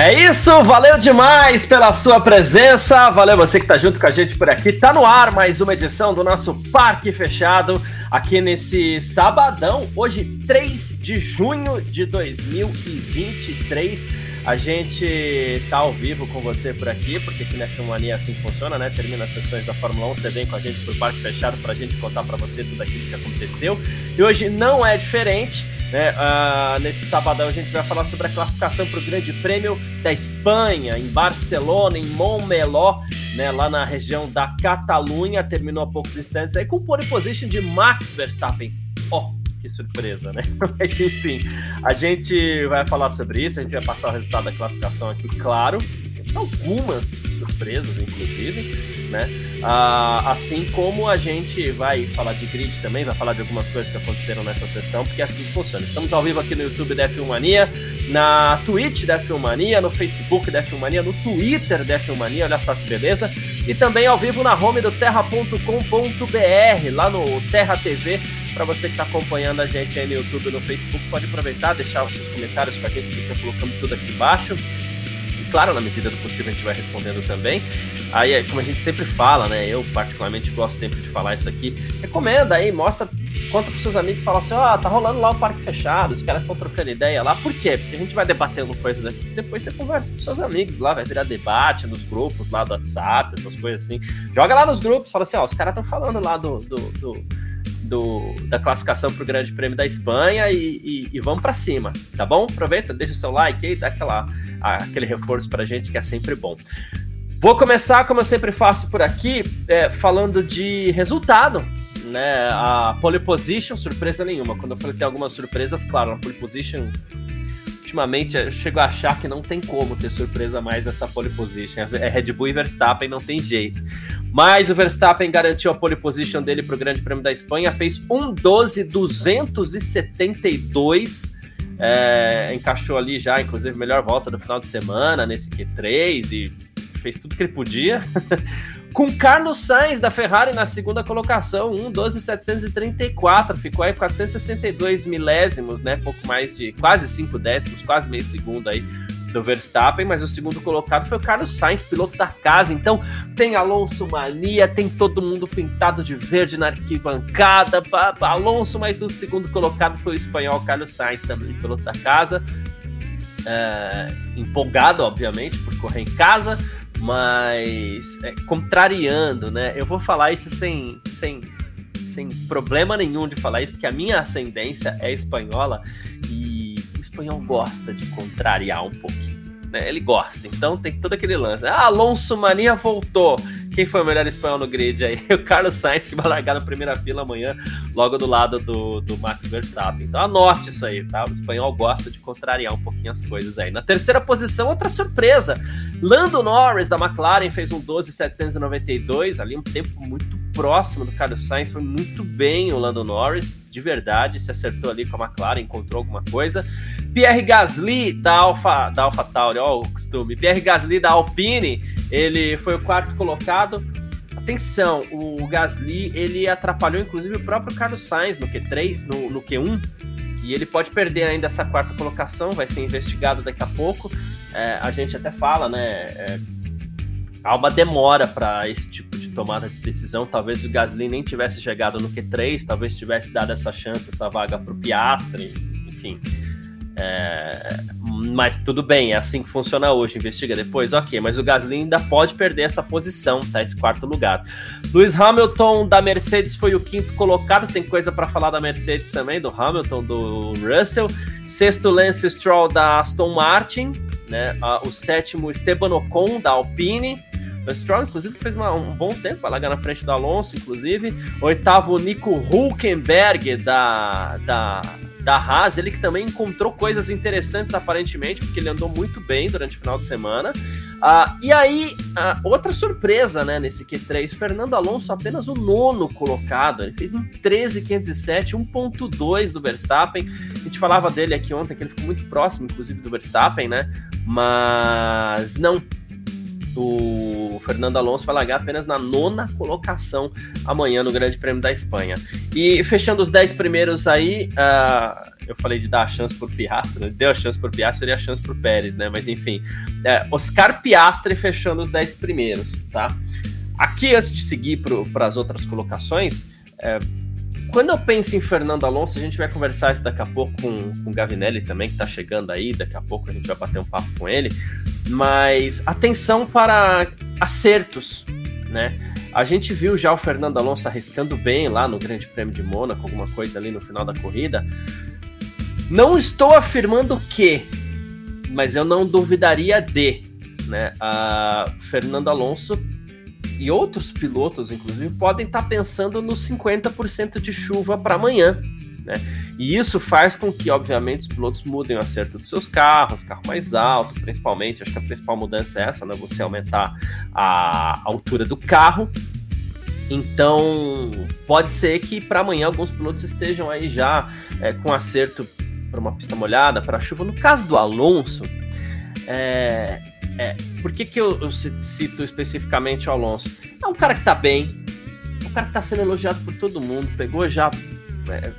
É isso, valeu demais pela sua presença, valeu você que tá junto com a gente por aqui. Tá no ar mais uma edição do nosso Parque Fechado, aqui nesse sabadão, hoje 3 de junho de 2023. A gente tá ao vivo com você por aqui, porque aqui na Filmania assim funciona, né? Termina as sessões da Fórmula 1, você vem com a gente pro Parque Fechado pra gente contar para você tudo aquilo que aconteceu. E hoje não é diferente. Né? Uh, nesse sabadão a gente vai falar sobre a classificação para o Grande Prêmio da Espanha, em Barcelona, em Montmeló, né? lá na região da Catalunha. Terminou há poucos instantes aí com pole position de Max Verstappen. Ó, oh, que surpresa, né? Mas enfim, a gente vai falar sobre isso, a gente vai passar o resultado da classificação aqui, claro. Algumas surpresas, inclusive, né? Ah, assim como a gente vai falar de grid também, vai falar de algumas coisas que aconteceram nessa sessão, porque assim funciona. Estamos ao vivo aqui no YouTube da F1 na Twitch da F1 no Facebook da F1 no Twitter da F1 olha só que beleza. E também ao vivo na home do terra.com.br, lá no Terra TV, para você que está acompanhando a gente aí no YouTube no Facebook, pode aproveitar, deixar os seus comentários com a gente, fica colocando tudo aqui embaixo claro, na medida do possível a gente vai respondendo também. Aí, é como a gente sempre fala, né? Eu particularmente gosto sempre de falar isso aqui. Recomenda aí, mostra, conta pros seus amigos, fala assim, ó, oh, tá rolando lá o parque fechado, os caras estão trocando ideia lá. Por quê? Porque a gente vai debatendo coisas aqui, depois você conversa com seus amigos lá, vai virar debate nos grupos lá do WhatsApp, essas coisas assim. Joga lá nos grupos, fala assim, ó, os caras estão falando lá do, do, do do, da classificação para o Grande Prêmio da Espanha e, e, e vamos para cima, tá bom? Aproveita, deixa o seu like aí, dá aquela, aquele reforço para a gente que é sempre bom. Vou começar, como eu sempre faço por aqui, é, falando de resultado. Né? A pole position, surpresa nenhuma. Quando eu falei que tem algumas surpresas, claro, a pole position ultimamente eu chego a achar que não tem como ter surpresa mais nessa pole position. É Red Bull e Verstappen, não tem jeito. Mas o Verstappen garantiu a pole position dele para o Grande Prêmio da Espanha, fez 1,12,272. É, encaixou ali já, inclusive, melhor volta do final de semana nesse Q3 e fez tudo que ele podia. com Carlos Sainz da Ferrari na segunda colocação, 1,12,734, ficou aí 462 milésimos, né? Pouco mais de quase 5 décimos, quase meio segundo aí do Verstappen, mas o segundo colocado foi o Carlos Sainz, piloto da casa. Então tem Alonso Mania, tem todo mundo pintado de verde na arquibancada. Alonso, mas o segundo colocado foi o espanhol Carlos Sainz, também piloto da casa. É, empolgado, obviamente, por correr em casa mas é, contrariando, né? Eu vou falar isso sem, sem, sem problema nenhum de falar isso, porque a minha ascendência é espanhola e o espanhol gosta de contrariar um pouquinho. Né? Ele gosta, então tem todo aquele lance. Ah, Alonso Mania voltou. Quem foi o melhor espanhol no grid aí? O Carlos Sainz, que vai largar na primeira fila amanhã, logo do lado do, do Max Verstappen. Então anote isso aí, tá? O espanhol gosta de contrariar um pouquinho as coisas aí. Na terceira posição, outra surpresa. Lando Norris, da McLaren, fez um 12,792, ali um tempo muito próximo do Carlos Sainz, foi muito bem o Lando Norris, de verdade, se acertou ali com a McLaren, encontrou alguma coisa. Pierre Gasly, da Alpha, da Alpha Tauri, ó o costume, Pierre Gasly, da Alpine, ele foi o quarto colocado. Atenção, o Gasly, ele atrapalhou inclusive o próprio Carlos Sainz no Q3, no, no Q1, e ele pode perder ainda essa quarta colocação, vai ser investigado daqui a pouco é, a gente até fala, né? É, há uma demora para esse tipo de tomada de decisão. Talvez o Gasly nem tivesse chegado no Q3, talvez tivesse dado essa chance, essa vaga para o Piastre, enfim. É, mas tudo bem, é assim que funciona hoje. Investiga depois, ok. Mas o Gasly ainda pode perder essa posição, tá? Esse quarto lugar. Lewis Hamilton da Mercedes foi o quinto colocado. Tem coisa para falar da Mercedes também, do Hamilton, do Russell. Sexto, Lance Stroll da Aston Martin né? o sétimo, Esteban Ocon, da Alpine. O Stroll, inclusive, fez uma, um bom tempo para largar na frente do Alonso, inclusive. Oitavo, Nico Hulkenberg, da, da, da Haas, ele que também encontrou coisas interessantes, aparentemente, porque ele andou muito bem durante o final de semana. Uh, e aí, uh, outra surpresa, né, nesse Q3, Fernando Alonso apenas o nono colocado, ele fez um 13,507, 1.2 do Verstappen, gente falava dele aqui ontem, que ele ficou muito próximo, inclusive, do Verstappen, né? Mas não. O Fernando Alonso vai largar apenas na nona colocação amanhã no Grande Prêmio da Espanha. E fechando os dez primeiros aí, uh, eu falei de dar a chance por Piastri, né? deu a chance por Piastri, seria a chance por Pérez, né? Mas enfim, é, Oscar Piastri fechando os dez primeiros, tá? Aqui, antes de seguir para as outras colocações, é, quando eu penso em Fernando Alonso, a gente vai conversar isso daqui a pouco com, com o Gavinelli também, que está chegando aí, daqui a pouco a gente vai bater um papo com ele. Mas atenção para acertos, né? A gente viu já o Fernando Alonso arriscando bem lá no Grande Prêmio de Mônaco, alguma coisa ali no final da corrida. Não estou afirmando que, mas eu não duvidaria de, né? A Fernando Alonso e outros pilotos, inclusive, podem estar tá pensando nos 50% de chuva para amanhã. Né? E isso faz com que, obviamente, os pilotos mudem o acerto dos seus carros, carro mais alto, principalmente. Acho que a principal mudança é essa, né? Você aumentar a altura do carro. Então, pode ser que para amanhã alguns pilotos estejam aí já é, com acerto para uma pista molhada, para chuva. No caso do Alonso, é, é, por que, que eu, eu, cito especificamente o Alonso? É um cara que tá bem, é um cara que tá sendo elogiado por todo mundo, pegou já. É,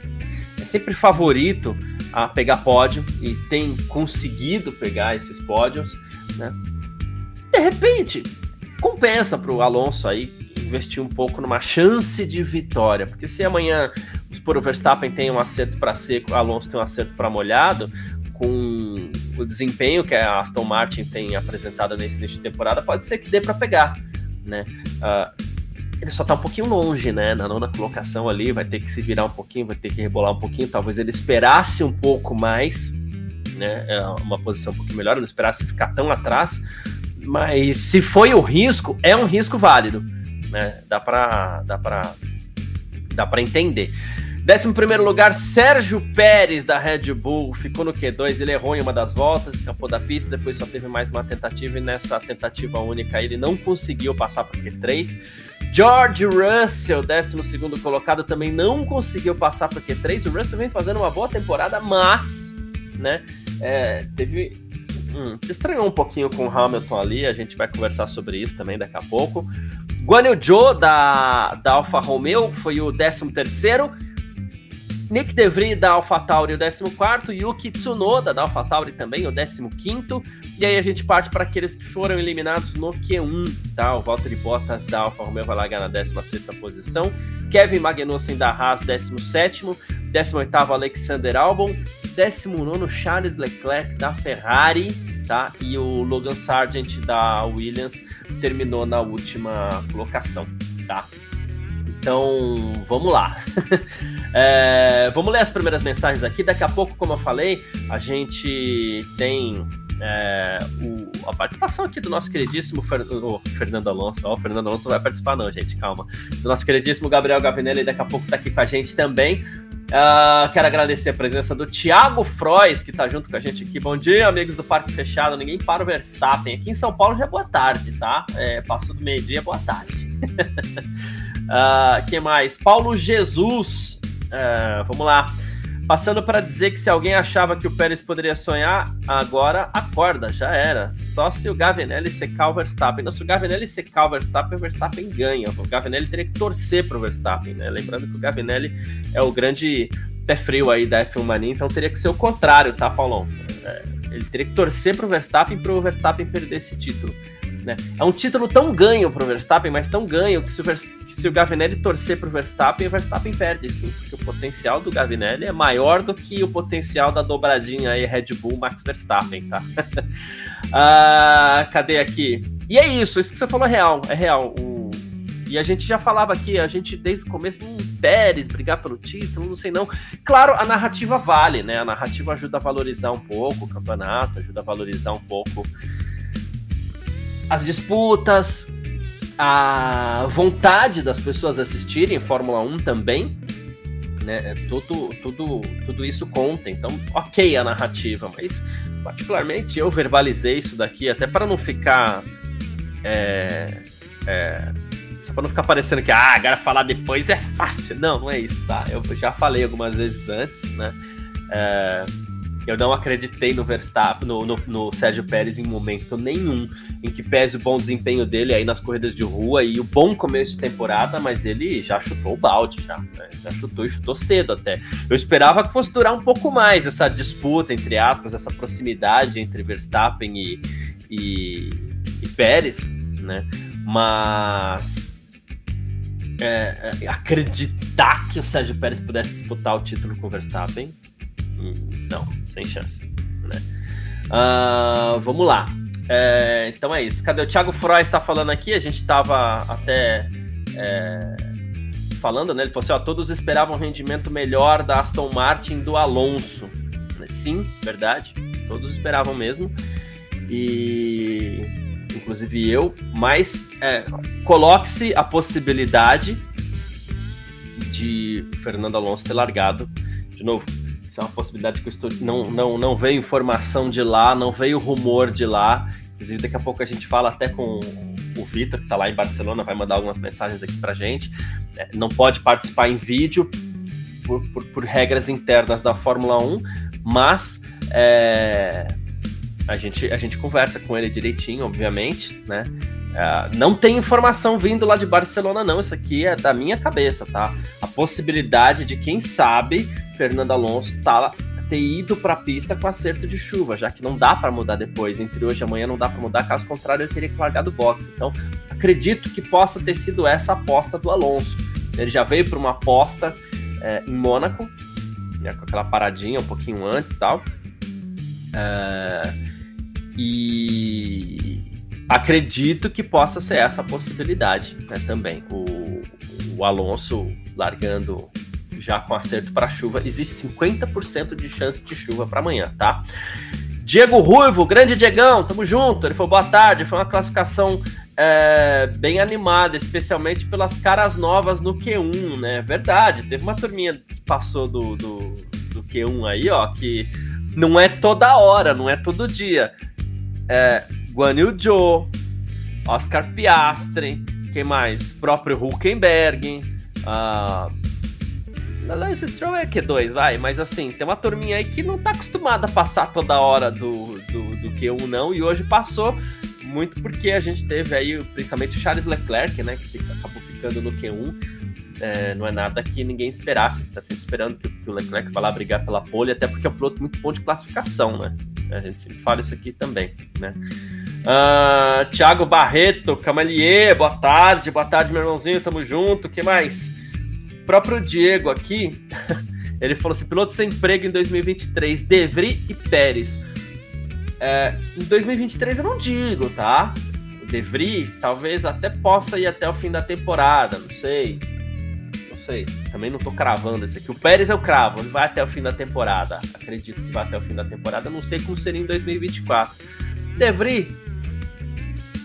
é sempre favorito a pegar pódio e tem conseguido pegar esses pódios, né? De repente, compensa pro Alonso aí investir um pouco numa chance de vitória, porque se amanhã os por Verstappen tem um acerto para seco, Alonso tem um acerto para molhado, com o desempenho que a Aston Martin tem apresentado nesse início de temporada, pode ser que dê para pegar, né? Uh, ele só tá um pouquinho longe, né? Na nona colocação ali, vai ter que se virar um pouquinho, vai ter que rebolar um pouquinho. Talvez ele esperasse um pouco mais, né? É uma posição um pouquinho melhor, não esperasse ficar tão atrás. Mas se foi o risco, é um risco válido, né? Dá para dá para dá para entender. Décimo primeiro lugar, Sérgio Pérez, da Red Bull, ficou no Q2, ele errou em uma das voltas, escapou da pista, depois só teve mais uma tentativa, e nessa tentativa única ele não conseguiu passar para o Q3. George Russell, décimo segundo colocado, também não conseguiu passar para o Q3. O Russell vem fazendo uma boa temporada, mas, né, é, teve hum, se estranhou um pouquinho com o Hamilton ali, a gente vai conversar sobre isso também daqui a pouco. Guan Yu Zhou, da, da Alfa Romeo, foi o 13 terceiro. Nick DeVry da AlphaTauri, o 14, Yuki Tsunoda da AlphaTauri também, o 15. E aí a gente parte para aqueles que foram eliminados no Q1, tá? O Valtteri Bottas da Alfa Romeo vai largar na 16 posição, Kevin Magnussen da Haas, 17, 18 Alexander Albon, 19 Charles Leclerc da Ferrari, tá? E o Logan Sargent da Williams terminou na última colocação, tá? Então, vamos lá. é, vamos ler as primeiras mensagens aqui. Daqui a pouco, como eu falei, a gente tem é, o, a participação aqui do nosso queridíssimo Fer, o Fernando Alonso. Ó, o Fernando Alonso não vai participar, não, gente, calma. Do nosso queridíssimo Gabriel Gavinelli, daqui a pouco tá aqui com a gente também. Uh, quero agradecer a presença do Thiago Frois, que está junto com a gente aqui. Bom dia, amigos do Parque Fechado. Ninguém para o Verstappen. Aqui em São Paulo já é boa tarde, tá? É, passou do meio-dia, boa tarde. Uh, que mais? Paulo Jesus. Uh, vamos lá. Passando para dizer que se alguém achava que o Pérez poderia sonhar, agora acorda, já era. Só se o Gavinelli secar o Verstappen. Não, se o Gavinelli secar o Verstappen, o Verstappen ganha. O Gavinelli teria que torcer para o Verstappen, né? Lembrando que o Gavinelli é o grande pé frio aí da F1 Mania, então teria que ser o contrário, tá, Paulão? É, ele teria que torcer para o Verstappen para o Verstappen perder esse título. Né? É um título tão ganho para o Verstappen, mas tão ganho que se o, se o Gavinelli torcer para o Verstappen, o Verstappen perde, sim, porque o potencial do Gavinelli é maior do que o potencial da dobradinha aí Red Bull Max Verstappen, tá? ah, cadê aqui? E é isso, isso que você falou é real, é real. O... E a gente já falava aqui, a gente desde o começo, hum, Pérez brigar pelo título, não sei não. Claro, a narrativa vale, né? A narrativa ajuda a valorizar um pouco o campeonato, ajuda a valorizar um pouco as disputas, a vontade das pessoas assistirem Fórmula 1 também, né? É tudo, tudo, tudo isso conta. Então, ok a narrativa, mas particularmente eu verbalizei isso daqui até para não ficar. É, é, só para não ficar parecendo que ah, agora falar depois é fácil. Não, não é isso, tá? Eu já falei algumas vezes antes, né? É, eu não acreditei no Verstappen, no, no, no, Sérgio Pérez em momento nenhum, em que pese o bom desempenho dele aí nas corridas de rua e o bom começo de temporada, mas ele já chutou o balde, já, né? já chutou e chutou cedo até. Eu esperava que fosse durar um pouco mais essa disputa, entre aspas, essa proximidade entre Verstappen e, e, e Pérez, né? Mas é, é, acreditar que o Sérgio Pérez pudesse disputar o título com o Verstappen, não, sem chance. Né? Uh, vamos lá. É, então é isso. Cadê o Thiago Frois está falando aqui? A gente estava até é, falando, né? Ele falou assim: ó, todos esperavam um rendimento melhor da Aston Martin do Alonso. Sim, verdade. Todos esperavam mesmo. E inclusive eu, mas é, coloque-se a possibilidade de Fernando Alonso ter largado de novo é uma possibilidade que eu estou. Não, não, não veio informação de lá, não veio rumor de lá. Inclusive, daqui a pouco a gente fala até com o Vitor, que está lá em Barcelona, vai mandar algumas mensagens aqui pra gente. É, não pode participar em vídeo por, por, por, regras internas da Fórmula 1, mas é, a, gente, a gente conversa com ele direitinho, obviamente, né? É, não tem informação vindo lá de Barcelona, não. Isso aqui é da minha cabeça, tá? A possibilidade de, quem sabe, Fernando Alonso tá, ter ido para a pista com acerto de chuva, já que não dá para mudar depois. Entre hoje e amanhã não dá para mudar, caso contrário, ele teria que largar do boxe. Então, acredito que possa ter sido essa aposta do Alonso. Ele já veio para uma aposta é, em Mônaco, né, com aquela paradinha um pouquinho antes tal. É, e acredito que possa ser essa a possibilidade né, também. O, o Alonso largando já com acerto para chuva, existe 50% de chance de chuva para amanhã, tá? Diego Ruivo, grande Diegão, tamo junto. Ele falou boa tarde, foi uma classificação é, bem animada, especialmente pelas caras novas no Q1, né? Verdade, teve uma turminha que passou do, do, do Q1 aí, ó, que não é toda hora, não é todo dia. É, Guan Yu Zhou, Oscar Piastri, quem mais? Próprio Hulkenberg, uh, Lance Stroll é Q2, vai, mas assim, tem uma turminha aí que não tá acostumada a passar toda hora do, do, do Q1, não, e hoje passou muito porque a gente teve aí, principalmente o Charles Leclerc, né, que acabou ficando no Q1. É, não é nada que ninguém esperasse, a gente tá sempre esperando que, que o Leclerc vá lá brigar pela pole, até porque é um piloto muito bom de classificação, né? A gente sempre fala isso aqui também, né? Uh, Thiago Barreto, Camalier, boa tarde, boa tarde, meu irmãozinho, tamo junto, o que mais? O próprio Diego aqui, ele falou assim: piloto sem emprego em 2023, Devry e Pérez. É, em 2023 eu não digo, tá? Devry talvez até possa ir até o fim da temporada, não sei. Sei. Também não tô cravando isso aqui. O Pérez é o cravo, ele vai até o fim da temporada. Acredito que vai até o fim da temporada. Não sei como seria em 2024. Devry,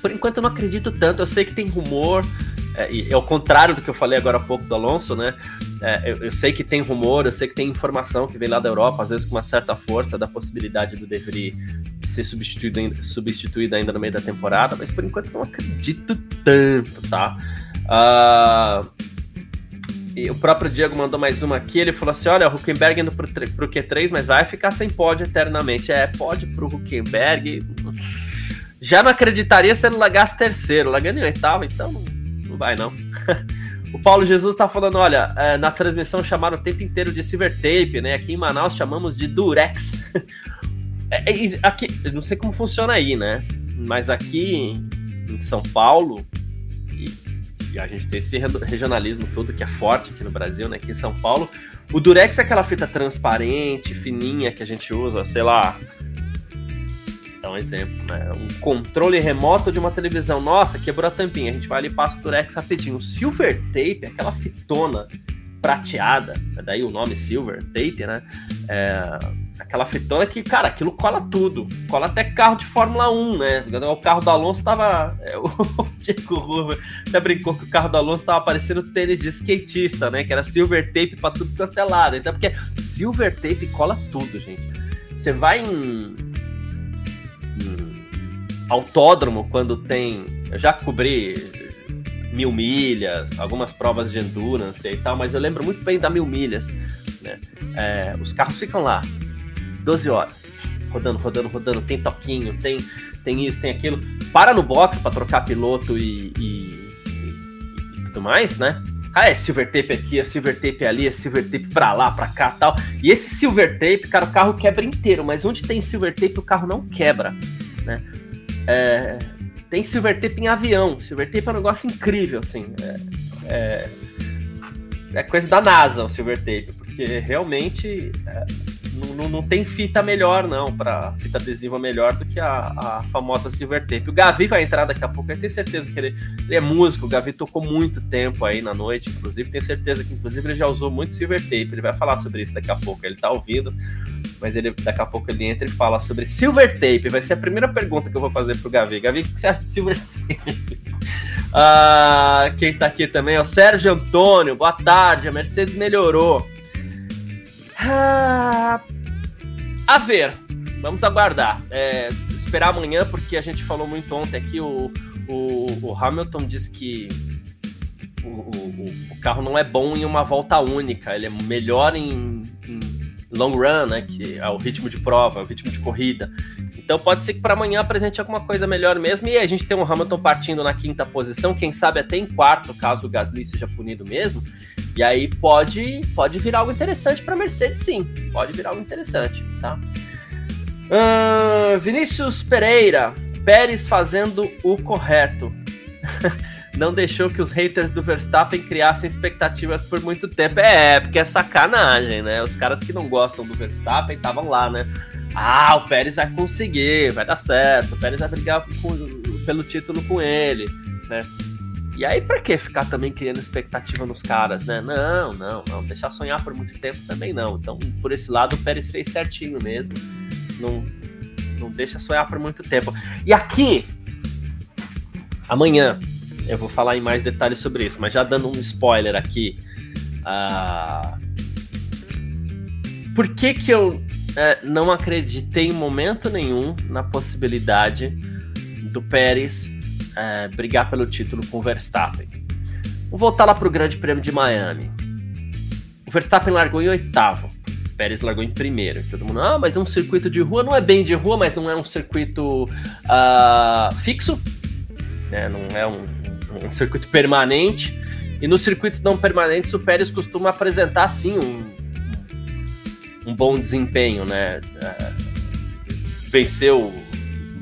por enquanto eu não acredito tanto. Eu sei que tem rumor, é, e ao contrário do que eu falei agora há pouco do Alonso, né? É, eu, eu, sei que tem rumor, eu sei que tem informação que vem lá da Europa, às vezes com uma certa força, da possibilidade do De Vries ser substituído, substituído ainda no meio da temporada, mas por enquanto eu não acredito tanto, tá? Uh, e o próprio Diego mandou mais uma aqui, ele falou assim, olha, o Huckenberg indo pro, pro Q3, mas vai ficar sem pódio eternamente. É, pode pro Huckenberg já não acreditaria se ele largasse terceiro, largando em oitavo, então não vai não. o Paulo Jesus tá falando, olha, é, na transmissão chamaram o tempo inteiro de silver tape, né? Aqui em Manaus chamamos de durex. é, é, aqui, não sei como funciona aí, né? Mas aqui em São Paulo, a gente tem esse regionalismo todo que é forte aqui no Brasil, né? Aqui em São Paulo, o durex é aquela fita transparente, fininha que a gente usa, sei lá, dar um exemplo, né? Um controle remoto de uma televisão. Nossa, quebrou a tampinha. A gente vai ali e passa o Durex rapidinho. O Silver Tape, aquela fitona prateada, daí o nome Silver Tape, né? É, aquela fitona que, cara, aquilo cola tudo. Cola até carro de Fórmula 1, né? O carro do Alonso tava. É, o Diego Ruber até brincou que o carro do Alonso tava parecendo tênis de skatista, né? Que era Silver Tape pra tudo quanto é lado. Então, porque Silver Tape cola tudo, gente. Você vai em autódromo, quando tem. Eu já cobri mil milhas, algumas provas de endurance e tal, mas eu lembro muito bem da mil milhas. Né? É, os carros ficam lá 12 horas, rodando, rodando, rodando, tem toquinho, tem, tem isso, tem aquilo. Para no box para trocar piloto e, e, e, e tudo mais, né? Ah, é silver tape aqui, é silver tape ali, é silver tape pra lá, pra cá tal. E esse silver tape, cara, o carro quebra inteiro, mas onde tem silver tape, o carro não quebra, né? É, tem silver tape em avião. Silver tape é um negócio incrível, assim. É, é, é coisa da NASA o silver tape, porque realmente é, não, não, tem fita melhor, não, para fita adesiva melhor do que a, a, famosa Silver Tape. O Gavi vai entrar daqui a pouco, eu tenho certeza que ele, ele, é músico, o Gavi tocou muito tempo aí na noite, inclusive, tenho certeza que inclusive ele já usou muito Silver Tape, ele vai falar sobre isso daqui a pouco, ele tá ouvindo, mas ele daqui a pouco ele entra e fala sobre Silver Tape, vai ser a primeira pergunta que eu vou fazer pro Gavi. Gavi, o que você acha de Silver Tape? Ah, quem tá aqui também é o Sérgio Antônio, boa tarde, a Mercedes melhorou. Ah, a ver, vamos aguardar. É, esperar amanhã, porque a gente falou muito ontem aqui. O, o, o Hamilton disse que o, o, o, carro não é bom em uma volta única, ele é melhor em, em long run, né? Que é o ritmo de prova, o ritmo de corrida. Então pode ser que para amanhã apresente alguma coisa melhor mesmo. E a gente tem um Hamilton partindo na quinta posição, quem sabe até em quarto, caso o Gasly seja punido mesmo. E aí pode, pode virar algo interessante para Mercedes, sim. Pode virar algo interessante, tá? Uh, Vinícius Pereira, Pérez fazendo o correto. não deixou que os haters do Verstappen criassem expectativas por muito tempo. É, porque é sacanagem, né? Os caras que não gostam do Verstappen estavam lá, né? Ah, o Pérez vai conseguir, vai dar certo, o Pérez vai brigar com, pelo título com ele, né? E aí, pra que ficar também criando expectativa nos caras, né? Não, não, não. Deixar sonhar por muito tempo também não. Então, por esse lado, o Pérez fez certinho mesmo. Não, não deixa sonhar por muito tempo. E aqui, amanhã, eu vou falar em mais detalhes sobre isso, mas já dando um spoiler aqui. Uh, por que, que eu é, não acreditei em momento nenhum na possibilidade do Pérez é, brigar pelo título com o Verstappen. Vou voltar lá para o Grande Prêmio de Miami. O Verstappen largou em oitavo. Pérez largou em primeiro. Todo mundo, ah, mas é um circuito de rua. Não é bem de rua, mas não é um circuito uh, fixo. Né? Não é um, um, circuito permanente. E nos circuitos não permanentes, o Pérez costuma apresentar, sim, um, um bom desempenho, né? Uh, venceu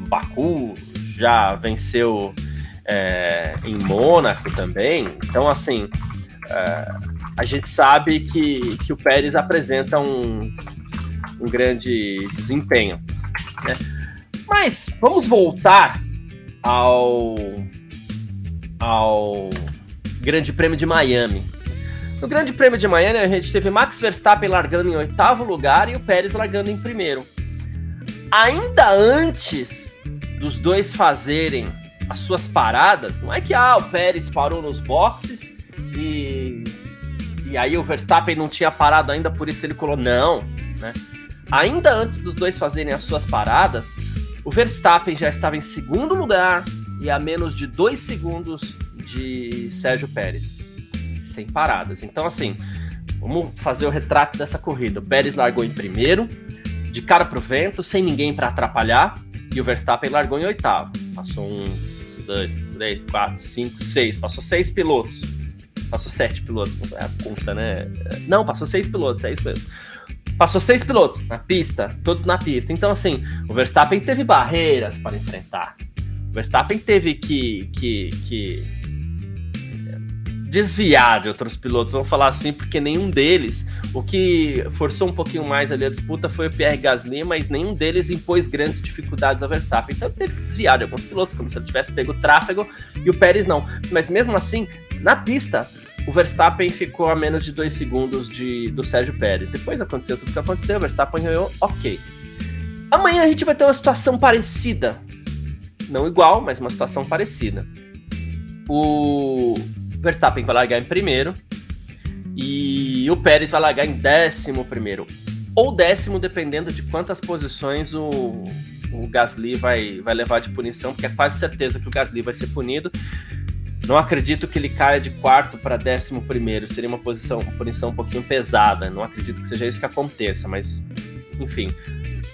Baku, já venceu é, em Mônaco também. Então, assim, é, a gente sabe que, que o Pérez apresenta um, um grande desempenho. Né? Mas vamos voltar ao, ao Grande Prêmio de Miami. No Grande Prêmio de Miami, a gente teve Max Verstappen largando em oitavo lugar e o Pérez largando em primeiro. Ainda antes dos dois fazerem as suas paradas, não é que ah, o Pérez parou nos boxes e, e aí o Verstappen não tinha parado ainda, por isso ele colou. Não, né? Ainda antes dos dois fazerem as suas paradas, o Verstappen já estava em segundo lugar e a menos de dois segundos de Sérgio Pérez, sem paradas. Então, assim, vamos fazer o retrato dessa corrida. O Pérez largou em primeiro, de cara pro vento, sem ninguém para atrapalhar, e o Verstappen largou em oitavo. Passou um, dois, três, quatro, cinco, seis. Passou seis pilotos. Passou sete pilotos. É a conta, né? Não, passou seis pilotos, é isso mesmo. Passou seis pilotos na pista, todos na pista. Então, assim, o Verstappen teve barreiras para enfrentar. O Verstappen teve que, que, que desviar de outros pilotos, vamos falar assim, porque nenhum deles, o que forçou um pouquinho mais ali a disputa foi o Pierre Gasly, mas nenhum deles impôs grandes dificuldades ao Verstappen. Então teve que desviar de alguns pilotos, como se ele tivesse pego tráfego e o Pérez não. Mas mesmo assim, na pista, o Verstappen ficou a menos de dois segundos de, do Sérgio Pérez. Depois aconteceu tudo o que aconteceu, o Verstappen ganhou, ok. Amanhã a gente vai ter uma situação parecida. Não igual, mas uma situação parecida. O Verstappen vai largar em primeiro e o Pérez vai largar em décimo primeiro. Ou décimo, dependendo de quantas posições o, o Gasly vai, vai levar de punição, porque é quase certeza que o Gasly vai ser punido. Não acredito que ele caia de quarto para décimo primeiro. Seria uma posição, uma posição um pouquinho pesada. Não acredito que seja isso que aconteça, mas enfim.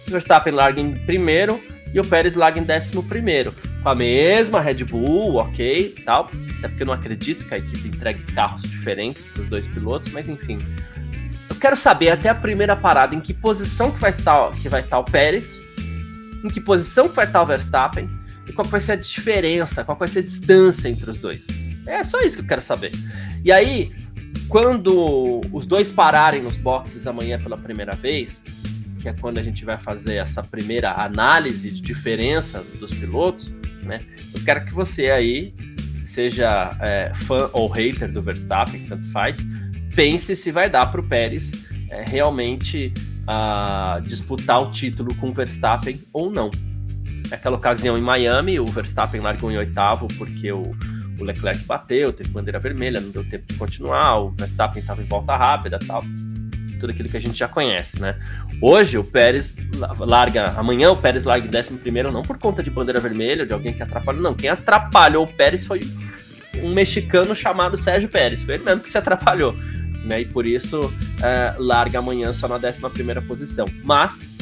Verstappen larga em primeiro e o Pérez larga em décimo primeiro. A mesma Red Bull, ok, tal. Até porque eu não acredito que a equipe entregue carros diferentes para os dois pilotos, mas enfim. Eu quero saber até a primeira parada em que posição que vai estar, que vai estar o Pérez, em que posição que vai estar o Verstappen e qual vai ser a diferença, qual vai ser a distância entre os dois. É só isso que eu quero saber. E aí, quando os dois pararem nos boxes amanhã pela primeira vez, que é quando a gente vai fazer essa primeira análise de diferença dos pilotos, né? Eu quero que você aí, seja é, fã ou hater do Verstappen, tanto faz, pense se vai dar para o Pérez é, realmente uh, disputar o título com o Verstappen ou não. Naquela ocasião em Miami, o Verstappen largou em oitavo porque o, o Leclerc bateu, teve bandeira vermelha, não deu tempo de continuar, o Verstappen estava em volta rápida tal tudo aquilo que a gente já conhece, né? Hoje o Pérez larga, amanhã o Pérez larga em 11 primeiro não por conta de bandeira vermelha, de alguém que atrapalhou, não. Quem atrapalhou o Pérez foi um mexicano chamado Sérgio Pérez, foi ele mesmo que se atrapalhou, né? E por isso é, larga amanhã só na 11 primeira posição. Mas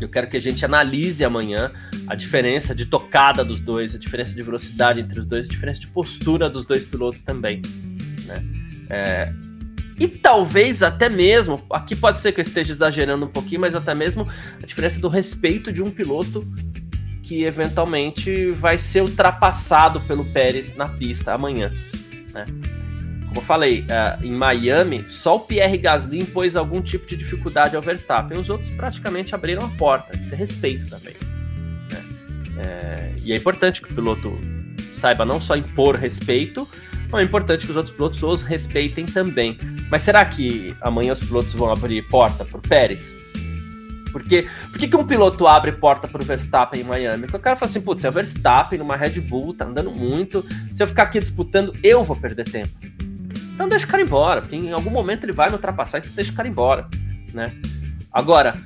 eu quero que a gente analise amanhã a diferença de tocada dos dois, a diferença de velocidade entre os dois, a diferença de postura dos dois pilotos também. Né? É, e talvez até mesmo, aqui pode ser que eu esteja exagerando um pouquinho, mas até mesmo a diferença do respeito de um piloto que eventualmente vai ser ultrapassado pelo Pérez na pista amanhã. Né? Como eu falei, uh, em Miami, só o Pierre Gasly impôs algum tipo de dificuldade ao Verstappen, os outros praticamente abriram a porta. Isso é respeito também. Né? É, e é importante que o piloto saiba não só impor respeito, então é importante que os outros pilotos os respeitem também. Mas será que amanhã os pilotos vão abrir porta para o Pérez? Porque, por que, que um piloto abre porta para o Verstappen em Miami? Porque o cara fala assim, putz, é o Verstappen numa Red Bull, tá andando muito, se eu ficar aqui disputando, eu vou perder tempo. Então deixa o cara embora, porque em algum momento ele vai me ultrapassar, então deixa o cara embora, né? Agora,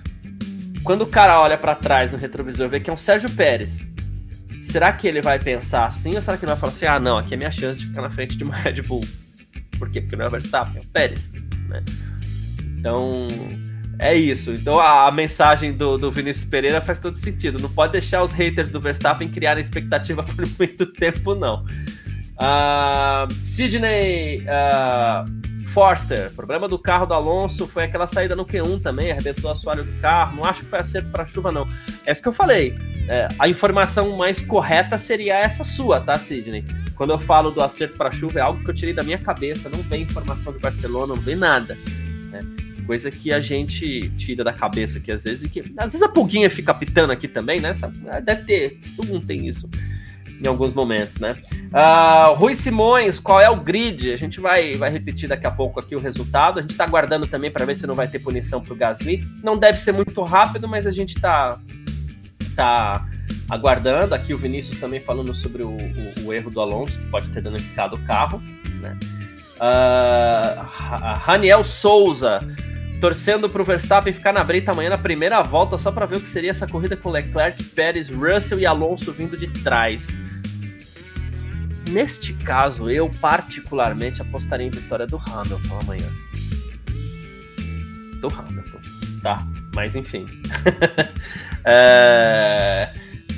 quando o cara olha para trás no retrovisor vê que é um Sérgio Pérez, será que ele vai pensar assim ou será que ele vai falar assim, ah não, aqui é minha chance de ficar na frente de uma Red Bull? Por quê? Porque não é o Verstappen, é o Pérez. Né? Então, é isso. Então a, a, mensagem do, do Vinícius Pereira faz todo sentido. Não pode deixar os haters do Verstappen criarem expectativa por muito tempo, não. Uh, Sidney uh, Forster, problema do carro do Alonso foi aquela saída no Q1 também, arrebentou a assoalho do carro. Não acho que foi acerto para chuva, não. É isso que eu falei. É, a informação mais correta seria essa sua, tá, Sidney? Quando eu falo do acerto para chuva, é algo que eu tirei da minha cabeça, não vem informação de Barcelona, não vem nada. Né? Coisa que a gente tira da cabeça aqui às vezes, e que às vezes a pulguinha fica pitando aqui também, né? Deve ter, todo mundo tem isso em alguns momentos, né? Uh, Rui Simões, qual é o grid? A gente vai, vai repetir daqui a pouco aqui o resultado. A gente tá aguardando também para ver se não vai ter punição pro Gasly. Não deve ser muito rápido, mas a gente tá, tá aguardando. Aqui o Vinícius também falando sobre o, o, o erro do Alonso, que pode ter danificado o carro. Né? Uh, Raniel Souza torcendo para o Verstappen ficar na breita amanhã na primeira volta, só para ver o que seria essa corrida com Leclerc, Pérez, Russell e Alonso vindo de trás. Neste caso, eu particularmente apostaria em vitória do Hamilton amanhã. Do Hamilton, tá? Mas enfim. é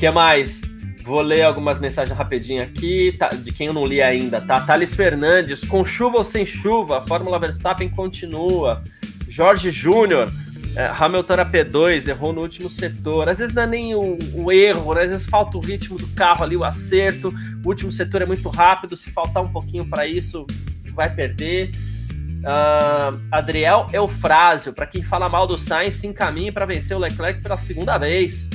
que mais? Vou ler algumas mensagens rapidinho aqui, tá, de quem eu não li ainda, tá? Thales Fernandes, com chuva ou sem chuva, a Fórmula Verstappen continua. Jorge Júnior, é, Hamilton era P2, errou no último setor. Às vezes não é nem o, o, erro, né? às vezes falta o ritmo do carro ali, o acerto. O último setor é muito rápido, se faltar um pouquinho para isso, vai perder. Uh, Adriel Eufrásio, para quem fala mal do Sainz, se encaminhe para vencer o Leclerc pela segunda vez.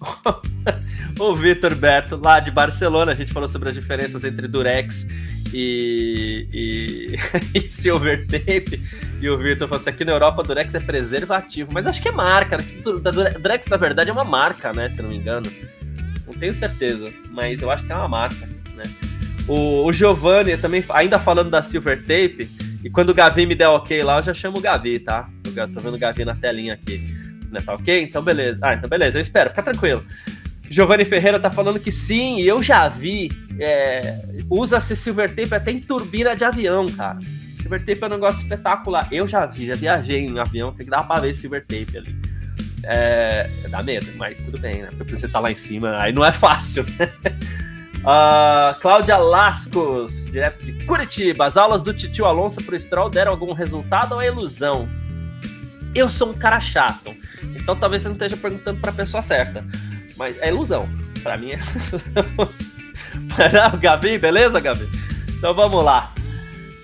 o Vitor Berto, lá de Barcelona, a gente falou sobre as diferenças entre Durex e, e, e Silver Tape. E o Vitor falou assim: aqui na Europa, Durex é preservativo, mas acho que é marca. Né? Durex, na verdade, é uma marca, né? Se não me engano. Não tenho certeza, mas eu acho que é uma marca, né? O, o Giovanni também, ainda falando da Silver Tape, e quando o Gavi me der ok lá, eu já chamo o Gavi, tá? Eu tô vendo o Gavi na telinha aqui né? Tá ok? Então beleza. Ah, então beleza, eu espero, fica tranquilo. Giovanni Ferreira tá falando que sim, eu já vi. É, Usa-se silver tape até em turbina de avião, cara. Silver tape é um negócio espetacular. Eu já vi, já viajei em avião, tem que dar pra ver silver tape ali. É, dá medo, mas tudo bem, né? Porque você tá lá em cima, aí não é fácil, né? Uh, Cláudia Lascos, direto de Curitiba. As aulas do Titio Alonso pro Stroll deram algum resultado ou é ilusão? Eu sou um cara chato, então talvez você não esteja perguntando pra pessoa certa. Mas é ilusão. Pra mim é ilusão. Gabi, beleza, Gabi? Então vamos lá.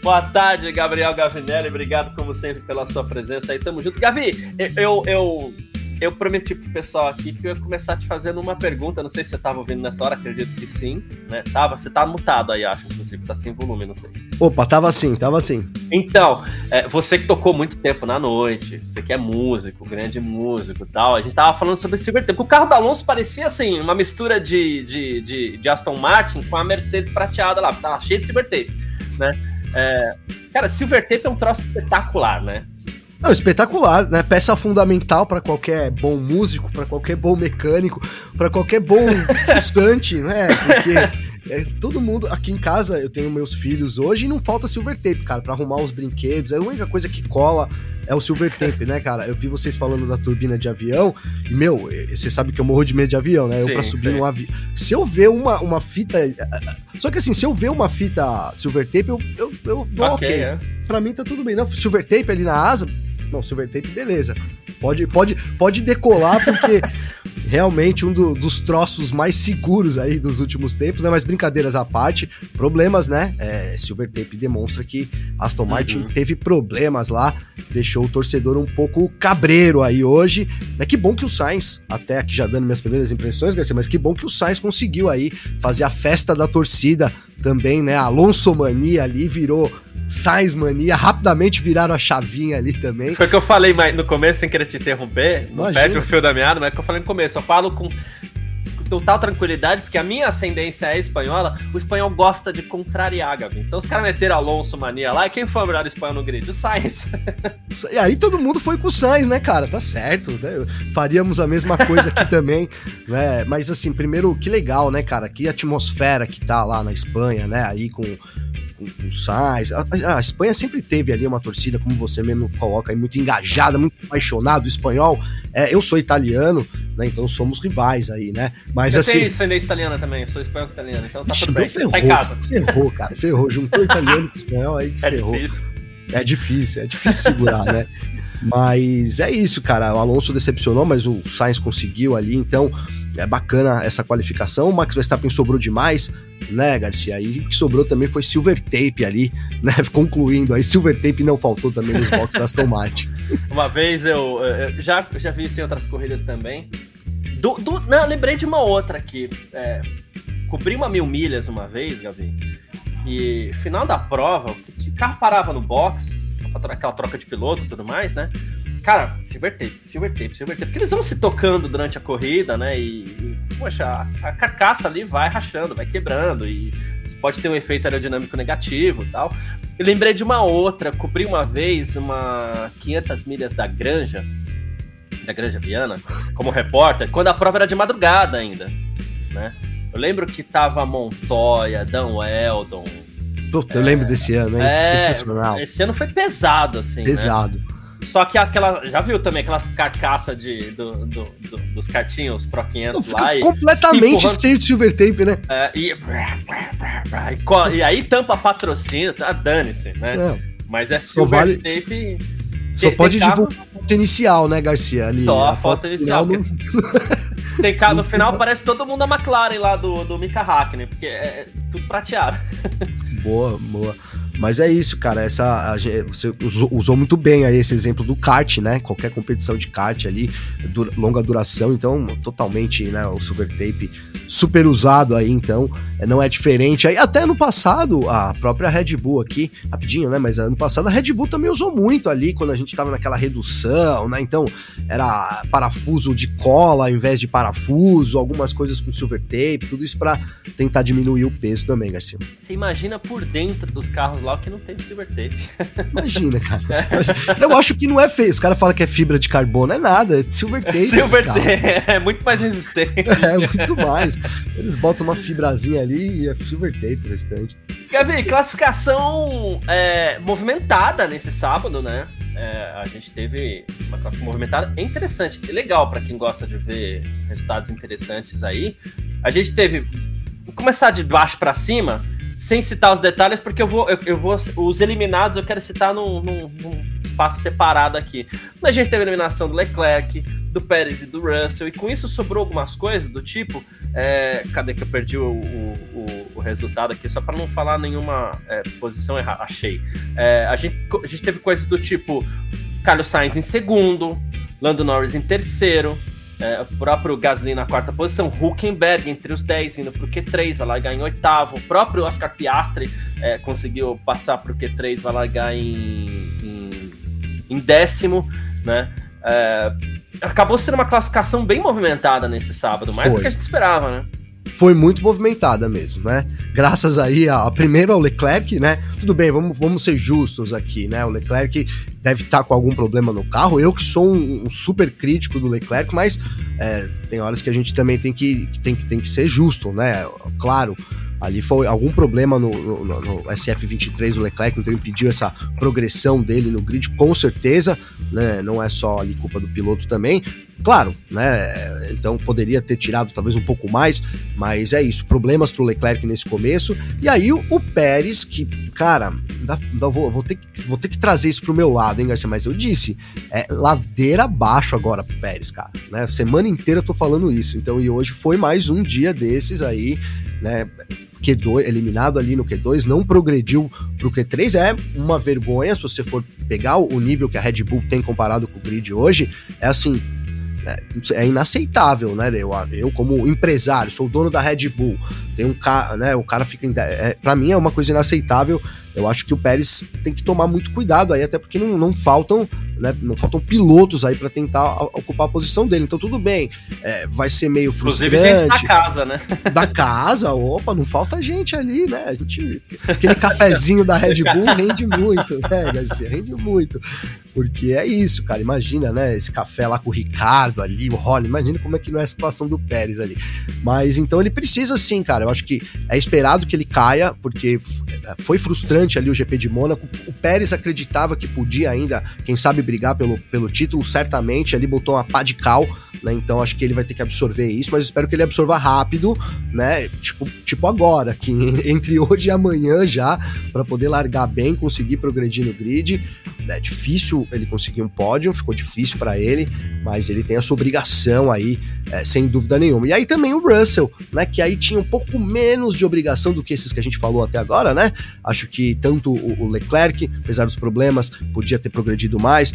Boa tarde, Gabriel Gavinelli. Obrigado, como sempre, pela sua presença aí. Tamo junto. Gavi, eu, eu, eu prometi pro pessoal aqui que eu ia começar te fazendo uma pergunta. Não sei se você tava ouvindo nessa hora, acredito que sim, né? Tava, você tá mutado aí, acho, inclusive, tá sem volume, não sei. Opa, tava assim, tava assim. Então, é, você que tocou muito tempo na noite, você que é músico, grande músico e tal, a gente tava falando sobre Silver Tape. O carro da Alonso parecia assim, uma mistura de, de, de, de Aston Martin com a Mercedes prateada lá, tava cheio de Silver Tape, né? É, cara, Silver Tape é um troço espetacular, né? Não, espetacular, né? Peça fundamental para qualquer bom músico, para qualquer bom mecânico, para qualquer bom fuçante, né? Porque é, todo mundo aqui em casa, eu tenho meus filhos hoje e não falta silver tape, cara, para arrumar os brinquedos. É a única coisa que cola é o silver tape, né, cara? Eu vi vocês falando da turbina de avião e, meu, você sabe que eu morro de medo de avião, né? Eu para subir sim. um avião. Se eu ver uma, uma fita. Só que assim, se eu ver uma fita silver tape, eu, eu, eu dou ok. okay. É. Pra mim tá tudo bem. Não, silver tape ali na asa, não, silver tape, beleza. Pode, pode, pode decolar, porque realmente um do, dos troços mais seguros aí dos últimos tempos, né? Mas brincadeiras à parte, problemas, né? É, silver tape demonstra que Aston Martin uhum. teve problemas lá, deixou o torcedor um pouco cabreiro aí hoje. Né? Que bom que o Sainz, até aqui já dando minhas primeiras impressões, Garcia, mas que bom que o Sainz conseguiu aí fazer a festa da torcida também, né? Alonso Mania ali virou Sainz Mania, rapidamente viraram a chavinha ali também. Foi o que eu falei no começo, sem querer te interromper, não perde o fio da meada, mas é o que eu falei no começo, eu falo com total tranquilidade, porque a minha ascendência é espanhola, o espanhol gosta de contrariar, Gabi. Então os caras meteram Alonso mania lá, e quem foi o melhor espanhol no grid? O Sainz. E aí todo mundo foi com o Sainz, né, cara? Tá certo, né? Faríamos a mesma coisa aqui também, né? Mas assim, primeiro, que legal, né, cara? Que atmosfera que tá lá na Espanha, né? Aí com com, com o Sainz. A, a, Espanha sempre teve ali uma torcida, como você mesmo coloca aí, muito engajada, muito apaixonada. O espanhol, é, eu sou italiano, né? Então somos rivais aí, né? Mas eu assim. Eu descendência italiana também, eu sou espanhol italiano, então tá tudo então bem. Ferrou, tá em casa. Ferrou, cara, ferrou. Juntou italiano com espanhol aí, é ferrou. Difícil. É difícil, é difícil segurar, né? Mas é isso, cara. O Alonso decepcionou, mas o Sainz conseguiu ali, então é bacana essa qualificação. O Max Verstappen sobrou demais, né, Garcia? E o que sobrou também foi Silver Tape ali, né? Concluindo aí, Silver Tape não faltou também nos boxes da Aston Martin. Uma vez eu, eu, já, já vi isso em outras corridas também. Do, do, não, lembrei de uma outra aqui. É, cobri uma mil milhas uma vez, Gavi. E final da prova, o carro parava no box, aquela troca de piloto e tudo mais, né? Cara, silver tape, silver tape, silver tape. Porque eles vão se tocando durante a corrida, né? E, e poxa, a, a, carcaça ali vai rachando, vai quebrando. E pode ter um efeito aerodinâmico negativo e tal. Eu lembrei de uma outra, cobri uma vez uma 500 milhas da Granja, da Granja Viana, como repórter, quando a prova era de madrugada ainda, né? Eu lembro que tava Montoya, Dan Weldon. Puta, é, eu lembro desse ano, hein? É, Sensacional. Esse ano foi pesado, assim. Né? Pesado. Né? Só que aquela. Já viu também aquelas carcaças de, do, do, do, dos cartinhos Pro 500 lá? Completamente cheio de silver tape, né? É, e, e, e, aí tampa patrocínio, tá? Dane-se, né? É. Mas é silver vale... tape. Só pode divulgar foto inicial, né, Garcia? Ali, Só a, a foto, foto inicial. Não... Tem, no final parece todo mundo a McLaren lá do, do Mika Hakkinen, porque é tudo prateado. Boa, boa. Mas é isso, cara. Essa, a, você usou, usou, muito bem aí esse exemplo do kart, né? Qualquer competição de kart ali, dura, longa duração, então totalmente, né? O super tape super usado aí, então é, não é diferente. Aí até no passado, a própria Red Bull aqui, rapidinho, né? Mas ano passado a Red Bull também usou muito ali quando a gente tava naquela redução, né? Então era parafuso de cola ao invés de parafuso, algumas coisas com silver tape, tudo isso para tentar diminuir o peso também, Garcia. Você imagina por dentro dos carros que não tem silver tape. Imagina, cara. Eu acho que não é feio. Os caras falam que é fibra de carbono, é nada, é silver tape. Silver tape é muito mais resistente. É, muito mais. Eles botam uma fibrazinha ali e é silver tape o restante. Gabi, classificação é, movimentada nesse sábado, né? É, a gente teve uma classificação movimentada interessante, legal para quem gosta de ver resultados interessantes aí. A gente teve. Começar de baixo para cima sem citar os detalhes, porque eu vou, eu, eu vou. Os eliminados eu quero citar num, num, num espaço separado aqui. Mas a gente teve a eliminação do Leclerc, do Pérez e do Russell, e com isso sobrou algumas coisas do tipo. É, cadê que eu perdi o, o, o resultado aqui? Só para não falar nenhuma é, posição errada. Achei. É, a, gente, a gente teve coisas do tipo Carlos Sainz em segundo, Lando Norris em terceiro, é, o próprio Gasly na quarta posição, Huckenberg entre os 10, indo para o Q3, vai largar em oitavo. O próprio Oscar Piastri é, conseguiu passar para o Q3, vai largar em, em, em décimo, né? É, acabou sendo uma classificação bem movimentada nesse sábado, mais Foi. do que a gente esperava, né? Foi muito movimentada mesmo, né? Graças aí a, primeiro ao Leclerc, né? Tudo bem, vamos, vamos ser justos aqui, né? O Leclerc deve estar tá com algum problema no carro. Eu que sou um, um super crítico do Leclerc, mas é, tem horas que a gente também tem que, que, tem, que, tem que ser justo, né? Claro, ali foi algum problema no, no, no SF23 o Leclerc, então impediu essa progressão dele no grid, com certeza, né? Não é só ali culpa do piloto também, Claro, né? Então poderia ter tirado talvez um pouco mais, mas é isso. Problemas pro Leclerc nesse começo. E aí o, o Pérez, que, cara, dá, dá, vou, vou, ter que, vou ter que trazer isso pro meu lado, hein, Garcia? Mas eu disse, é ladeira abaixo agora pro Pérez, cara. Né? Semana inteira eu tô falando isso. Então, e hoje foi mais um dia desses aí, né? Q2, eliminado ali no Q2, não progrediu pro Q3, é uma vergonha se você for pegar o nível que a Red Bull tem comparado com o grid hoje, é assim, é, é inaceitável, né? Eu, eu, como empresário, sou dono da Red Bull, tem um cara, né? O cara fica. É, para mim é uma coisa inaceitável. Eu acho que o Pérez tem que tomar muito cuidado aí, até porque não, não faltam né, não faltam pilotos aí para tentar ocupar a posição dele. Então tudo bem, é, vai ser meio frustrante. Inclusive gente da casa, né? Da casa, opa, não falta gente ali, né? A gente, aquele cafezinho da Red Bull rende muito, né, Garcia? Rende muito. Porque é isso, cara. Imagina, né? Esse café lá com o Ricardo ali, o Rony. Imagina como é que não é a situação do Pérez ali. Mas então ele precisa sim, cara. Eu acho que é esperado que ele caia, porque foi frustrante ali o GP de Mônaco. O Pérez acreditava que podia ainda, quem sabe, brigar pelo, pelo título, certamente. Ali botou uma pá de cal, né? Então acho que ele vai ter que absorver isso, mas espero que ele absorva rápido, né? Tipo, tipo agora, que entre hoje e amanhã já, para poder largar bem, conseguir progredir no grid. É difícil ele conseguir um pódio, ficou difícil para ele, mas ele tem essa obrigação aí, é, sem dúvida nenhuma. E aí também o Russell, né? Que aí tinha um pouco menos de obrigação do que esses que a gente falou até agora, né? Acho que tanto o Leclerc, apesar dos problemas, podia ter progredido mais.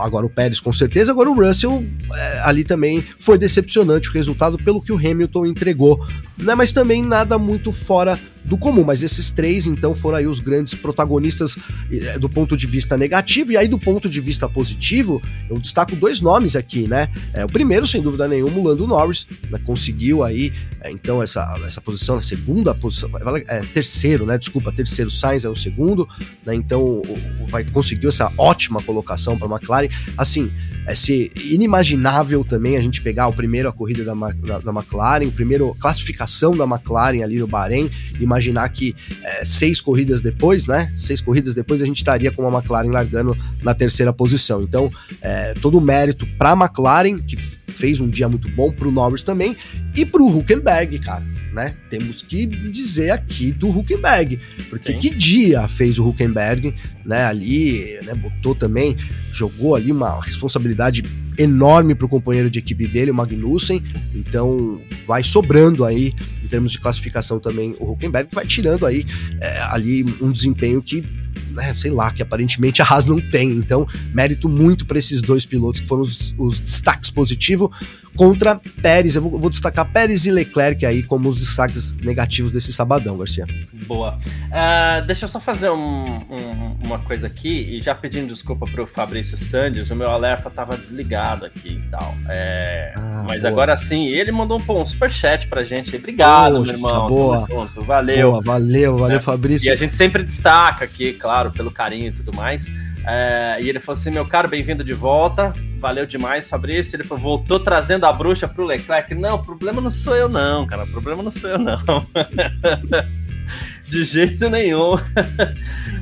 Agora o Pérez com certeza, agora o Russell é, ali também foi decepcionante o resultado pelo que o Hamilton entregou, né? Mas também nada muito fora do comum, mas esses três então foram aí os grandes protagonistas eh, do ponto de vista negativo, e aí do ponto de vista positivo, eu destaco dois nomes aqui, né? É, o primeiro, sem dúvida nenhuma, o Lando Norris, né, conseguiu aí, é, então, essa, essa posição, a segunda posição, é, terceiro, né? Desculpa, terceiro, Sainz é o segundo, né? Então, vai conseguiu essa ótima colocação para a McLaren, assim, é ser inimaginável também a gente pegar o primeiro a corrida da, da, da McLaren, o primeiro classificação da McLaren ali no Bahrein, imaginar que é, seis corridas depois, né? Seis corridas depois a gente estaria com a McLaren largando na terceira posição. Então, é, todo o mérito para a McLaren, que fez um dia muito bom, para o Norris também, e para o Huckenberg, cara. Né? Temos que dizer aqui do Huckenberg, porque Sim. que dia fez o Huckenberg, né? Ali, né? Botou também, jogou ali uma responsabilidade enorme para o companheiro de equipe dele, o Magnussen. Então, vai sobrando aí em termos de classificação também o Huckenberg, vai tirando aí é, ali um desempenho que né, sei lá, que aparentemente a Haas não tem. Então, mérito muito para esses dois pilotos que foram os, os destaques positivos contra Pérez. Eu vou, vou, destacar Pérez e Leclerc aí como os destaques negativos desse sabadão, Garcia. Boa. Uh, deixa eu só fazer um, um, uma coisa aqui, e já pedindo desculpa pro Fabrício Sanders, o meu alerta tava desligado aqui e tal. É, ah, mas boa. agora sim, ele mandou um, um superchat pra gente. Obrigado, Poxa, meu irmão. Boa. Valeu. Boa, valeu, valeu, é, Fabrício. E a gente sempre destaca aqui, claro, pelo carinho e tudo mais. É, e ele falou assim: meu caro, bem-vindo de volta. Valeu demais, Fabrício. Ele falou, voltou trazendo a bruxa pro Leclerc. Não, o problema não sou eu, não, cara. O problema não sou eu, não. de jeito nenhum.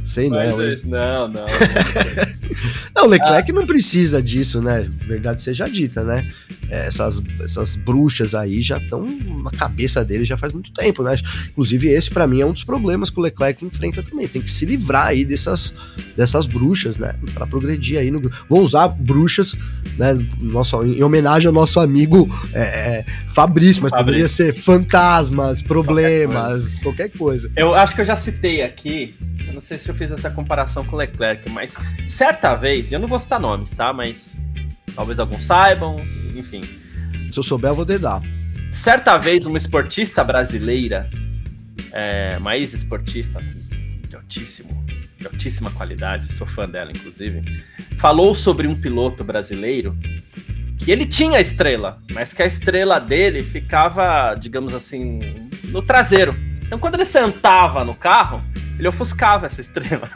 Sei não. Mas, não, não. Não, o Leclerc ah. não precisa disso, né? Verdade seja dita, né? É, essas, essas bruxas aí já estão na cabeça dele já faz muito tempo, né? Inclusive, esse para mim é um dos problemas que o Leclerc enfrenta também. Tem que se livrar aí dessas, dessas bruxas, né? Para progredir aí no. Vou usar bruxas, né? Nosso, em homenagem ao nosso amigo é, é Fabrício, mas Fabrício. poderia ser fantasmas, problemas, qualquer coisa. qualquer coisa. Eu acho que eu já citei aqui eu não sei se eu fiz essa comparação com o Leclerc, mas certa vez, eu não vou citar nomes, tá? Mas talvez alguns saibam, enfim. Se eu souber, eu vou dedar. Certa vez, uma esportista brasileira, é, uma ex-esportista de altíssimo, de altíssima qualidade, sou fã dela, inclusive, falou sobre um piloto brasileiro que ele tinha estrela, mas que a estrela dele ficava, digamos assim, no traseiro. Então, quando ele sentava no carro, ele ofuscava essa estrela.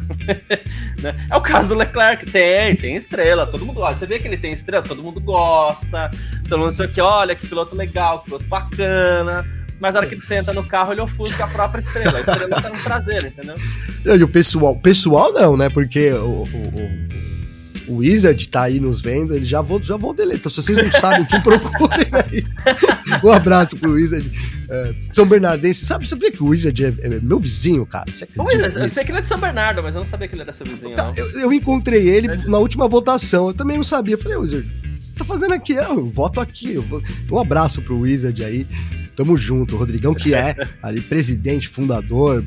né? É o caso do Leclerc, tem, tem estrela, todo mundo gosta. Você vê que ele tem estrela, todo mundo gosta, todo mundo que, olha, que piloto legal, que piloto bacana. Mas na hora que ele senta no carro, ele ofusca a própria estrela. A estrela tá no traseiro, entendeu? E o pessoal, pessoal não, né? Porque o, o, o Wizard tá aí nos vendo, ele já vou, já vou deletar. Se vocês não sabem, quem procurem aí. Um abraço pro Wizard. É, São Bernardense. Sabe, sabia que o Wizard é, é meu vizinho, cara? Você Wizard, eu sei que ele é de São Bernardo, mas eu não sabia que ele era seu vizinho. Não. Eu, eu encontrei ele é. na última votação. Eu também não sabia. Eu falei, Wizard, o que você tá fazendo aqui? Eu voto aqui. Eu vou... Um abraço pro Wizard aí. Tamo junto. O Rodrigão, que é ali presidente, fundador,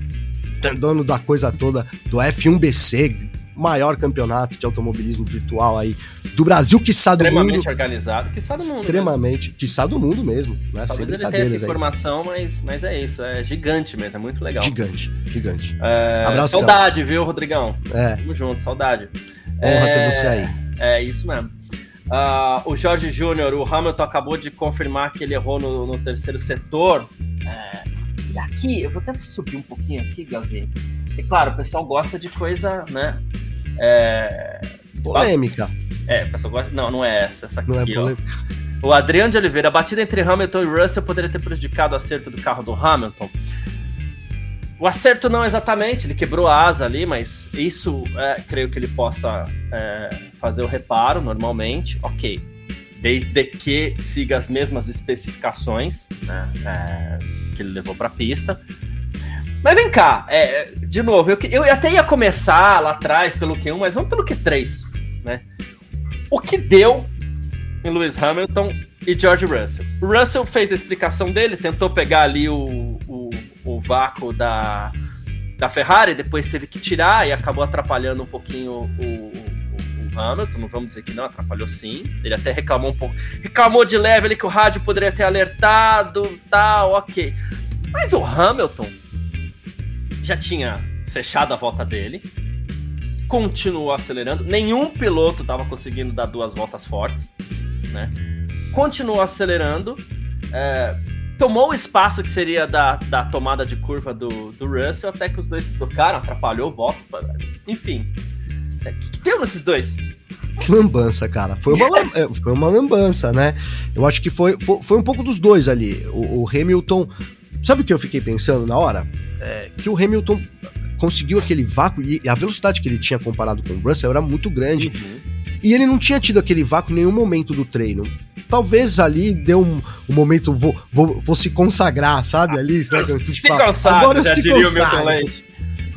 dono da coisa toda do F1BC, maior campeonato de automobilismo virtual aí do Brasil, que do mundo. Extremamente organizado, que do mundo. Né? Extremamente, né? que do mundo mesmo. Né? Talvez ele tenha essa informação, mas, mas é isso, é gigante mesmo, é muito legal. Gigante, gigante. É... Abração. Saudade, viu, Rodrigão? É. Tamo junto, saudade. Honra é... ter você aí. É isso mesmo. Uh, o Jorge Júnior, o Hamilton acabou de confirmar que ele errou no, no terceiro setor. É, e aqui, eu vou até subir um pouquinho aqui, Gavi. E claro, o pessoal gosta de coisa, né? É... Polêmica. É, o pessoal gosta. Não, não é essa. Essa aqui, não é polêmica. Ó. O Adriano de Oliveira, a batida entre Hamilton e Russell poderia ter prejudicado o acerto do carro do Hamilton. O acerto não exatamente, ele quebrou a asa ali, mas isso é, creio que ele possa é, fazer o reparo normalmente, ok. Desde que siga as mesmas especificações né, é, que ele levou para a pista. Mas vem cá, é, de novo, eu, eu até ia começar lá atrás pelo Q1, mas vamos pelo Q3, né? O que deu em Lewis Hamilton e George Russell? O Russell fez a explicação dele, tentou pegar ali o, o, o vácuo da, da Ferrari, depois teve que tirar e acabou atrapalhando um pouquinho o, Hamilton, não vamos dizer que não, atrapalhou sim. Ele até reclamou um pouco, reclamou de leve ali que o rádio poderia ter alertado, tal, ok. Mas o Hamilton já tinha fechado a volta dele, continuou acelerando. Nenhum piloto estava conseguindo dar duas voltas fortes, né? Continuou acelerando, é, tomou o espaço que seria da, da tomada de curva do, do Russell, até que os dois se tocaram, atrapalhou o volta. Enfim, o é, que, que deu nesses dois? Lambança, cara. Foi uma, é, foi uma lambança, né? Eu acho que foi, foi, foi um pouco dos dois ali. O, o Hamilton Sabe o que eu fiquei pensando na hora? É, que o Hamilton conseguiu aquele vácuo e a velocidade que ele tinha comparado com o Russell era muito grande. Uhum. E ele não tinha tido aquele vácuo em nenhum momento do treino. Talvez ali deu um, um momento, vou, vou, vou se consagrar, sabe? Ali, sabe? Se fala, Agora eu se consagro.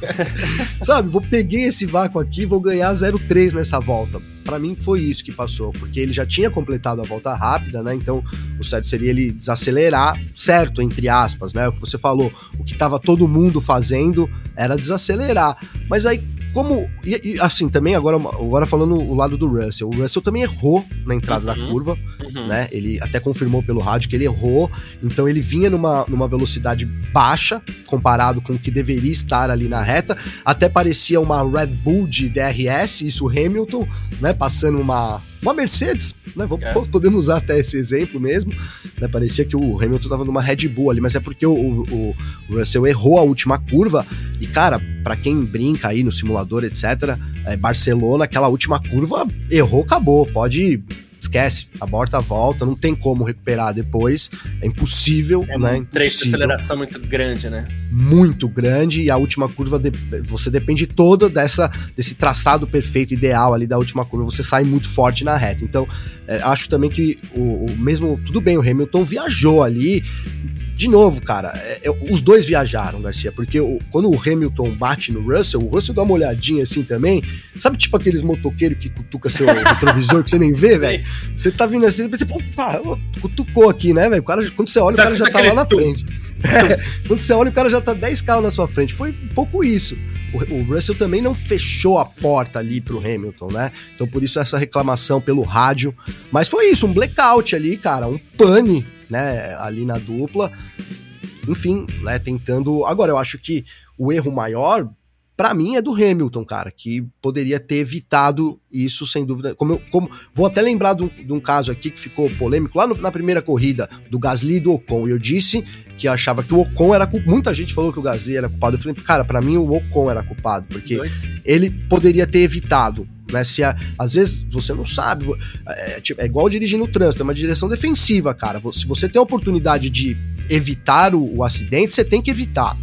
Sabe, vou peguei esse vácuo aqui, vou ganhar 0,3 nessa volta. Para mim foi isso que passou, porque ele já tinha completado a volta rápida, né? Então, o certo seria ele desacelerar, certo, entre aspas, né? O que você falou, o que tava todo mundo fazendo era desacelerar. Mas aí como. E, e, assim, também agora, agora falando o lado do Russell. O Russell também errou na entrada uhum. da curva, uhum. né? Ele até confirmou pelo rádio que ele errou. Então ele vinha numa, numa velocidade baixa comparado com o que deveria estar ali na reta. Até parecia uma Red Bull de DRS, isso Hamilton, né? Passando uma uma Mercedes, né? Vamos, é. Podemos usar até esse exemplo mesmo. Né? Parecia que o Hamilton estava numa Red Bull ali, mas é porque o, o, o Russell errou a última curva. E, cara, para quem brinca aí no simulador, etc., é, Barcelona, aquela última curva, errou, acabou. Pode esquece, aborta a volta, não tem como recuperar depois, é impossível, é né? Um trecho de aceleração muito grande, né? Muito grande, e a última curva, de, você depende toda dessa, desse traçado perfeito, ideal ali da última curva, você sai muito forte na reta. Então, é, acho também que o, o mesmo, tudo bem, o Hamilton viajou ali, de novo, cara, é, é, os dois viajaram, Garcia, porque o, quando o Hamilton bate no Russell, o Russell dá uma olhadinha assim também. Sabe, tipo aqueles motoqueiros que cutuca seu retrovisor que você nem vê, velho? Você tá vindo assim, você, opa, cutucou aqui, né, velho? Quando você olha, o cara já tá lá na frente. Quando você olha, o cara já tá 10 carros na sua frente. Foi um pouco isso. O, o, Russell também não fechou a porta ali pro Hamilton, né? Então por isso essa reclamação pelo rádio. Mas foi isso, um blackout ali, cara, um pane né, ali na dupla. Enfim, né, tentando. Agora, eu acho que o erro maior, para mim, é do Hamilton, cara, que poderia ter evitado isso, sem dúvida. Como, eu, como Vou até lembrar de um, de um caso aqui que ficou polêmico lá no, na primeira corrida do Gasly e do Ocon. Eu disse que achava que o Ocon era culpado. Muita gente falou que o Gasly era culpado. Eu falei, cara, para mim o Ocon era culpado, porque ele poderia ter evitado né? Se a, às vezes você não sabe, é, tipo, é igual dirigir no trânsito, é uma direção defensiva, cara. Se você tem a oportunidade de evitar o, o acidente, você tem que evitar.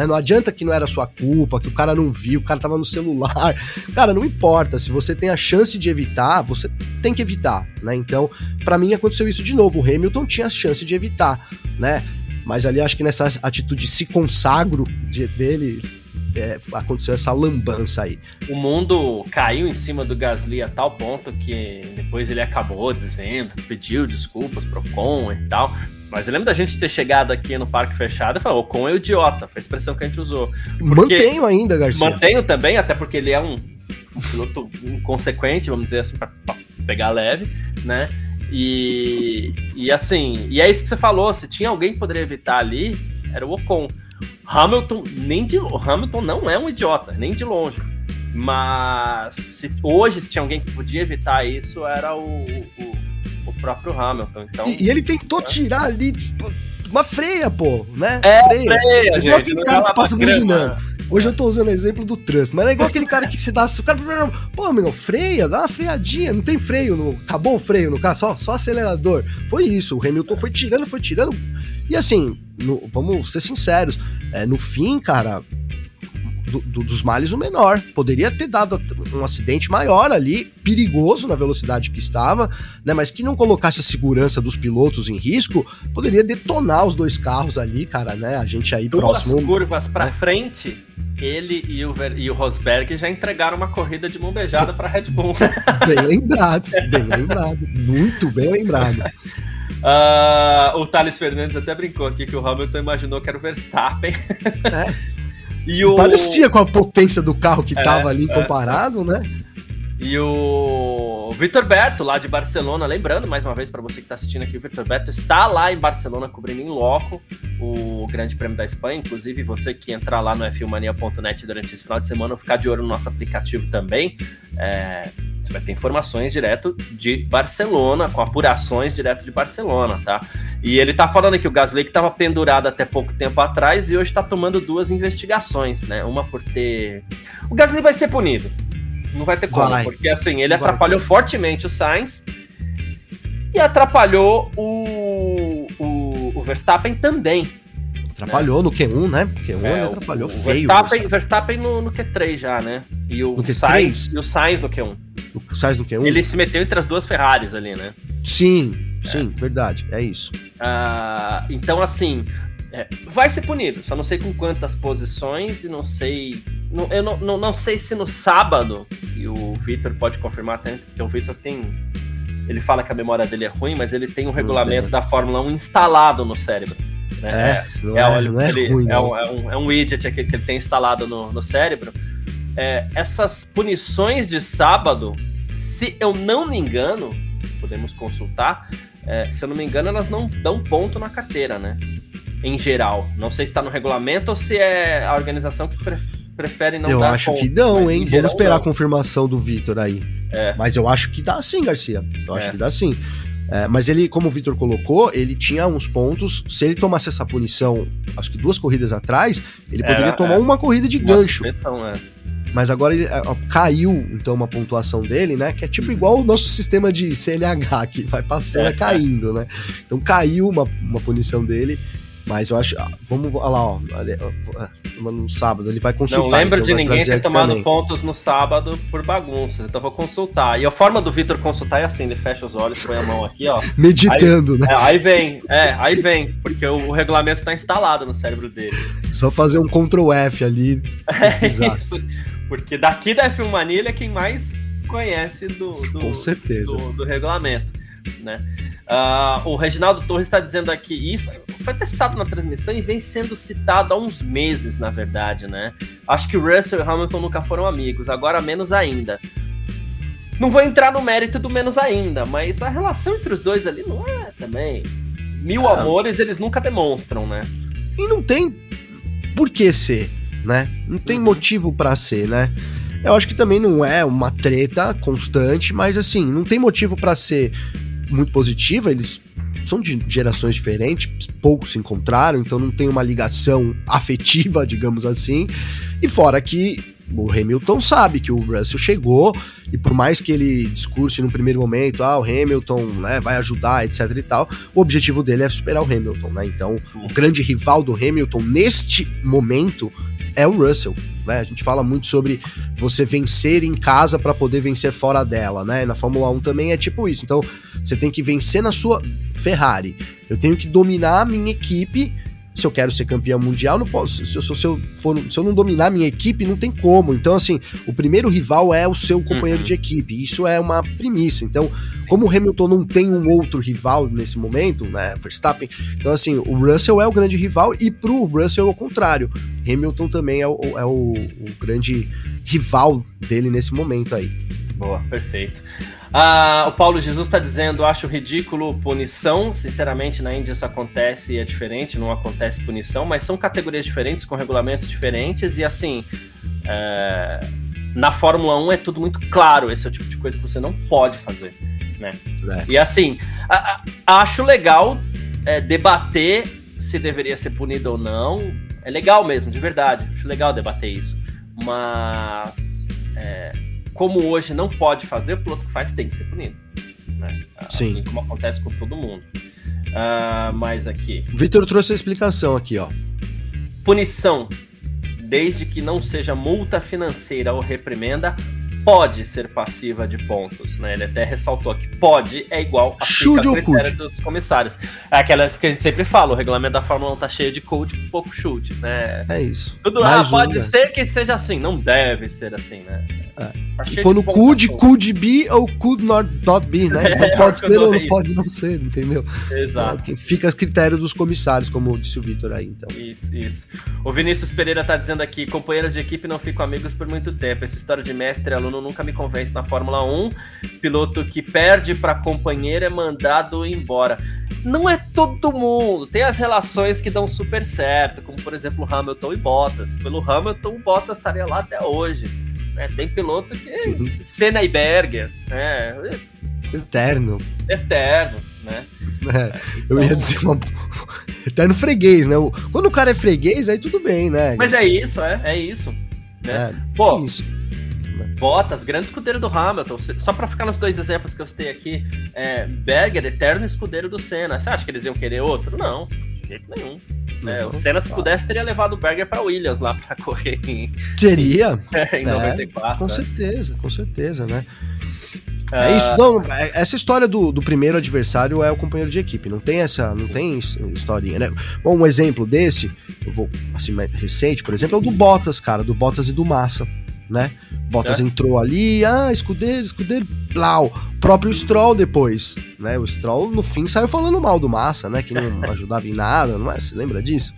Né? Não adianta que não era sua culpa, que o cara não viu, o cara tava no celular. Cara, não importa. Se você tem a chance de evitar, você tem que evitar, né? Então, para mim aconteceu isso de novo. O Hamilton tinha a chance de evitar, né? Mas ali acho que nessa atitude se consagro de, dele, é, aconteceu essa lambança aí. O mundo caiu em cima do Gasly a tal ponto que depois ele acabou dizendo, pediu desculpas pro Con e tal. Mas eu lembro da gente ter chegado aqui no parque fechado e falou: o Con é o idiota, foi a expressão que a gente usou. Porque mantenho ainda, Garcia. Mantenho também, até porque ele é um, um piloto inconsequente, vamos dizer assim, pra, pra pegar leve, né? E, e assim, e é isso que você falou: se tinha alguém que poderia evitar ali, era o Ocon. Hamilton nem de Hamilton não é um idiota, nem de longe. Mas se, hoje, se tinha alguém que podia evitar isso, era o, o, o próprio Hamilton. Então, e, e ele tentou é. tirar ali uma freia, pô, né? É, freia. freia igual gente, aquele cara que passa buzinando. Hoje eu tô usando o exemplo do trânsito, mas é igual aquele cara que se dá. O cara, pô, amigo, freia, dá uma freadinha, não tem freio, no, acabou o freio no carro, só, só acelerador. Foi isso, o Hamilton foi tirando, foi tirando. E assim, no, vamos ser sinceros, é, no fim, cara, do, do, dos males o menor. Poderia ter dado um acidente maior ali, perigoso na velocidade que estava, né? Mas que não colocasse a segurança dos pilotos em risco, poderia detonar os dois carros ali, cara, né? A gente aí Duas próximo. curvas para né? frente, ele e o, e o Rosberg já entregaram uma corrida de mão beijada para Red Bull. Bem lembrado, bem lembrado, muito bem lembrado. Uh, o Thales Fernandes até brincou aqui que o Hamilton imaginou que era o Verstappen. É. e o... Parecia com a potência do carro que estava é, ali é. comparado, é. né? E o Vitor Berto, lá de Barcelona, lembrando mais uma vez para você que está assistindo aqui, o Vitor Berto está lá em Barcelona cobrindo em loco o Grande Prêmio da Espanha. Inclusive, você que entrar lá no f1mania.net durante esse final de semana, ficar de olho no nosso aplicativo também. É, você vai ter informações direto de Barcelona, com apurações direto de Barcelona, tá? E ele tá falando que o Gasly que estava pendurado até pouco tempo atrás e hoje está tomando duas investigações, né? Uma por ter. O Gasly vai ser punido não vai ter como, vai. porque assim, ele atrapalhou fortemente o Sainz e atrapalhou o, o, o Verstappen também. Atrapalhou né? no Q1, né? Q1 é, ele atrapalhou o, feio. Verstappen, Verstappen no, no, Q3 já, né? E o, Sainz, e o Sainz no Q1. O Sainz no Q1? Ele se meteu entre as duas Ferraris ali, né? Sim, sim, é. verdade, é isso. Uh, então, assim, é, vai ser punido, só não sei com quantas posições e não sei. Não, eu não, não, não sei se no sábado, e o Victor pode confirmar até, porque o Victor tem. Ele fala que a memória dele é ruim, mas ele tem um regulamento da Fórmula 1 instalado no cérebro. Né? É, é, é, não é, ele, ruim, é, um, é, um, é um widget que ele tem instalado no, no cérebro. é, essas punições de sábado, se eu não me engano, podemos consultar, é, se eu não me engano, elas não dão ponto na carteira, né? Em geral. Não sei se está no regulamento ou se é a organização que pre prefere não eu dar acho ponto, que mas hein? Vamos esperar não. a confirmação do Vitor aí. É. Mas eu acho que dá sim, Garcia. Eu acho É. que dá sim. É, mas ele, como o Vitor colocou, ele tinha uns pontos. Se ele tomasse essa punição, acho que duas corridas atrás, ele poderia Era, tomar é. uma corrida de Uma gancho. suspensão, é. Mas agora ele, é, caiu, então, uma pontuação dele, né? Que é tipo igual o nosso sistema de CLH, que vai passando, É. é caindo, né? Então caiu uma, uma punição dele. Mas eu acho. ah, Vamos olha lá, ó. ó, No sábado, ele vai consultar. Não lembro então de ninguém ter tomado também. pontos no sábado por bagunça. Então vou consultar. E a forma do Vitor consultar é assim: ele fecha os olhos, põe a mão aqui, ó. Meditando, né? É, aí vem, é, aí vem, porque o, o regulamento tá instalado no cérebro dele. Só fazer um Ctrl F ali, pesquisar. É isso. Porque daqui da F1 Mania ele é quem mais conhece do, do, Com certeza. do, do regulamento. Né? Ah, o Reginaldo Torres está dizendo aqui, isso foi testado na transmissão e vem sendo citado há uns meses, na verdade, né? Acho que Russell e Hamilton nunca foram amigos, agora menos ainda. Não vou entrar no mérito do menos ainda, mas a relação entre os dois ali não é também. Mil Ah. amores eles nunca demonstram, né? E não tem por que ser, né? Não tem Uhum. motivo pra ser, né? Eu acho que também não é uma treta constante, mas assim, não tem motivo pra ser muito positiva. Eles são de gerações diferentes, poucos se encontraram, então não tem uma ligação afetiva, digamos assim. E fora que o Hamilton sabe que o Russell chegou, e por mais que ele discurse no primeiro momento, ah, o Hamilton né, vai ajudar, etc e tal, o objetivo dele é superar o Hamilton, né? Então, o grande rival do Hamilton neste momento é o Russell. Né? A gente fala muito sobre você vencer em casa para poder vencer fora dela, né? Na Fórmula 1 também é tipo isso. Então, você tem que vencer na sua Ferrari. Eu tenho que dominar a minha equipe. Se eu quero ser campeão mundial, não posso. Se, eu- se eu, for, se eu não dominar minha equipe, não tem como. Então, assim, o primeiro rival é o seu companheiro Uhum. de equipe. Isso é uma premissa. Então, como o Hamilton não tem um outro rival nesse momento, né? Verstappen. Então, assim, o Russell é o grande rival e pro Russell é o contrário. Hamilton também é o, é o, o grande rival dele nesse momento aí. Boa, perfeito. Ah, o Paulo Jesus está dizendo: acho ridículo punição. Sinceramente, na Índia isso acontece e é diferente, não acontece punição, mas são categorias diferentes, com regulamentos diferentes, e assim. é, Na Fórmula 1 é tudo muito claro, esse é o tipo de coisa que você não pode fazer. Né? É. E assim, a- a- acho legal é, debater se deveria ser punido ou não. É legal mesmo, de verdade. Acho legal debater isso. Mas é, como hoje não pode fazer, o piloto que faz tem que ser punido. Né? Sim. Assim como acontece com todo mundo. Ah, mas aqui. O Victor trouxe a explicação aqui, ó. Punição, desde que não seja multa financeira ou reprimenda, pode ser passiva de pontos. Né? Ele até ressaltou que pode é igual a Chude ou critério dos comissários. É aquelas que a gente sempre fala, o regulamento da Fórmula 1 tá cheio de coach, pouco chute, né? É isso. Tudo Mais ah, pode um, né? ser que seja assim, não deve ser assim, né? É. Tá cheio Quando could, could be ou could not, not be, né? Então pode é que ser ou não pode não ser, entendeu? Exato. É, Fica a critério dos comissários, como disse o Victor aí, então. Isso, isso. O Vinícius Pereira tá dizendo aqui: companheiros de equipe não ficam amigos por muito tempo. Essa história de mestre e aluno nunca me convence na Fórmula 1. Piloto que perde para companheiro é mandado embora. Não é todo mundo. Tem as relações que dão super certo, como por exemplo Hamilton e Bottas. Pelo Hamilton, o Bottas estaria lá até hoje. né? Tem piloto que. Sim. Senna e Berger. É, Eterno. eterno, né? É, eu ia dizer uma. Eterno freguês, né? Quando o cara é freguês, aí tudo bem, né? Mas é isso, é, é isso. Né? É, Pô, é isso. Bottas, grande escudeiro do Hamilton. Só pra ficar nos dois exemplos que eu citei aqui, é, Berger, eterno escudeiro do Senna. Você acha que eles iam querer outro? Não, de jeito nenhum. né? Não, o Senna, se claro. pudesse, teria levado o Berger pra Williams lá pra correr em, Seria, em É, 94. com né? certeza, com certeza, né? Ah, É isso, não, é- essa história do, do primeiro adversário é o companheiro de equipe, não tem essa, não tem his- historinha, né? Bom, um exemplo desse, eu vou, assim, mais recente, por exemplo, é o do Bottas, cara, do Bottas e do Massa, né? Bottas É. entrou ali, ah, escudeiro, escudeiro, blau, próprio Stroll depois, né? O Stroll, no fim, saiu falando mal do Massa, né? Que não ajudava em nada, não é? Você lembra disso?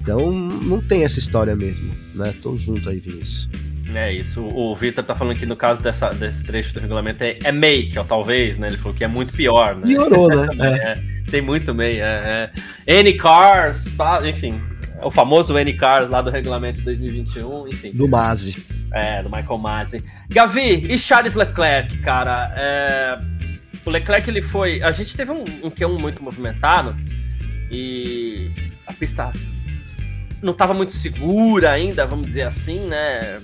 Então, não tem essa história mesmo, né? Tô junto aí, Vinícius. É isso. O, Vitor tá falando que no caso dessa, desse trecho do regulamento é, é make, ó, talvez, né? Ele falou que é muito pior, né? Piorou, né? é. é, tem muito MEI, é, é. N cars, tá, enfim. O famoso N cars lá do regulamento de 2021, enfim. Do Mazi. É, do Michael Mazi. Gavi, e Charles Leclerc, cara? É, o Leclerc, ele foi. A gente teve um, um Q1 muito movimentado e a pista não estava muito segura ainda, vamos dizer assim, né?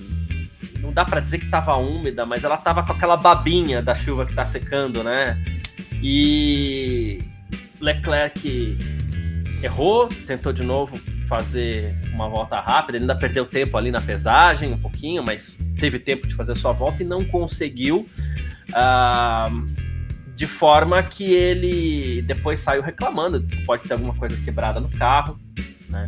Não dá para dizer que estava úmida, mas ela estava com aquela babinha da chuva que está secando, né? E Leclerc errou, tentou de novo fazer uma volta rápida, ele ainda perdeu tempo ali na pesagem, um pouquinho, mas teve tempo de fazer sua volta e não conseguiu. Uh, de forma que ele depois saiu reclamando, disse que pode ter alguma coisa quebrada no carro. Né?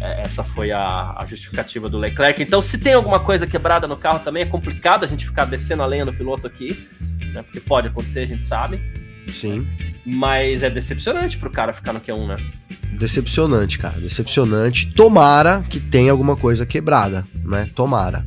É, essa foi a, a, justificativa do Leclerc. Então, se tem alguma coisa quebrada no carro também, é complicado a gente ficar descendo a lenha do piloto aqui, né? porque pode acontecer, a gente sabe. Sim. Mas é decepcionante pro cara ficar no Q1, né? Decepcionante, cara, decepcionante. Tomara que tenha alguma coisa quebrada, né? Tomara.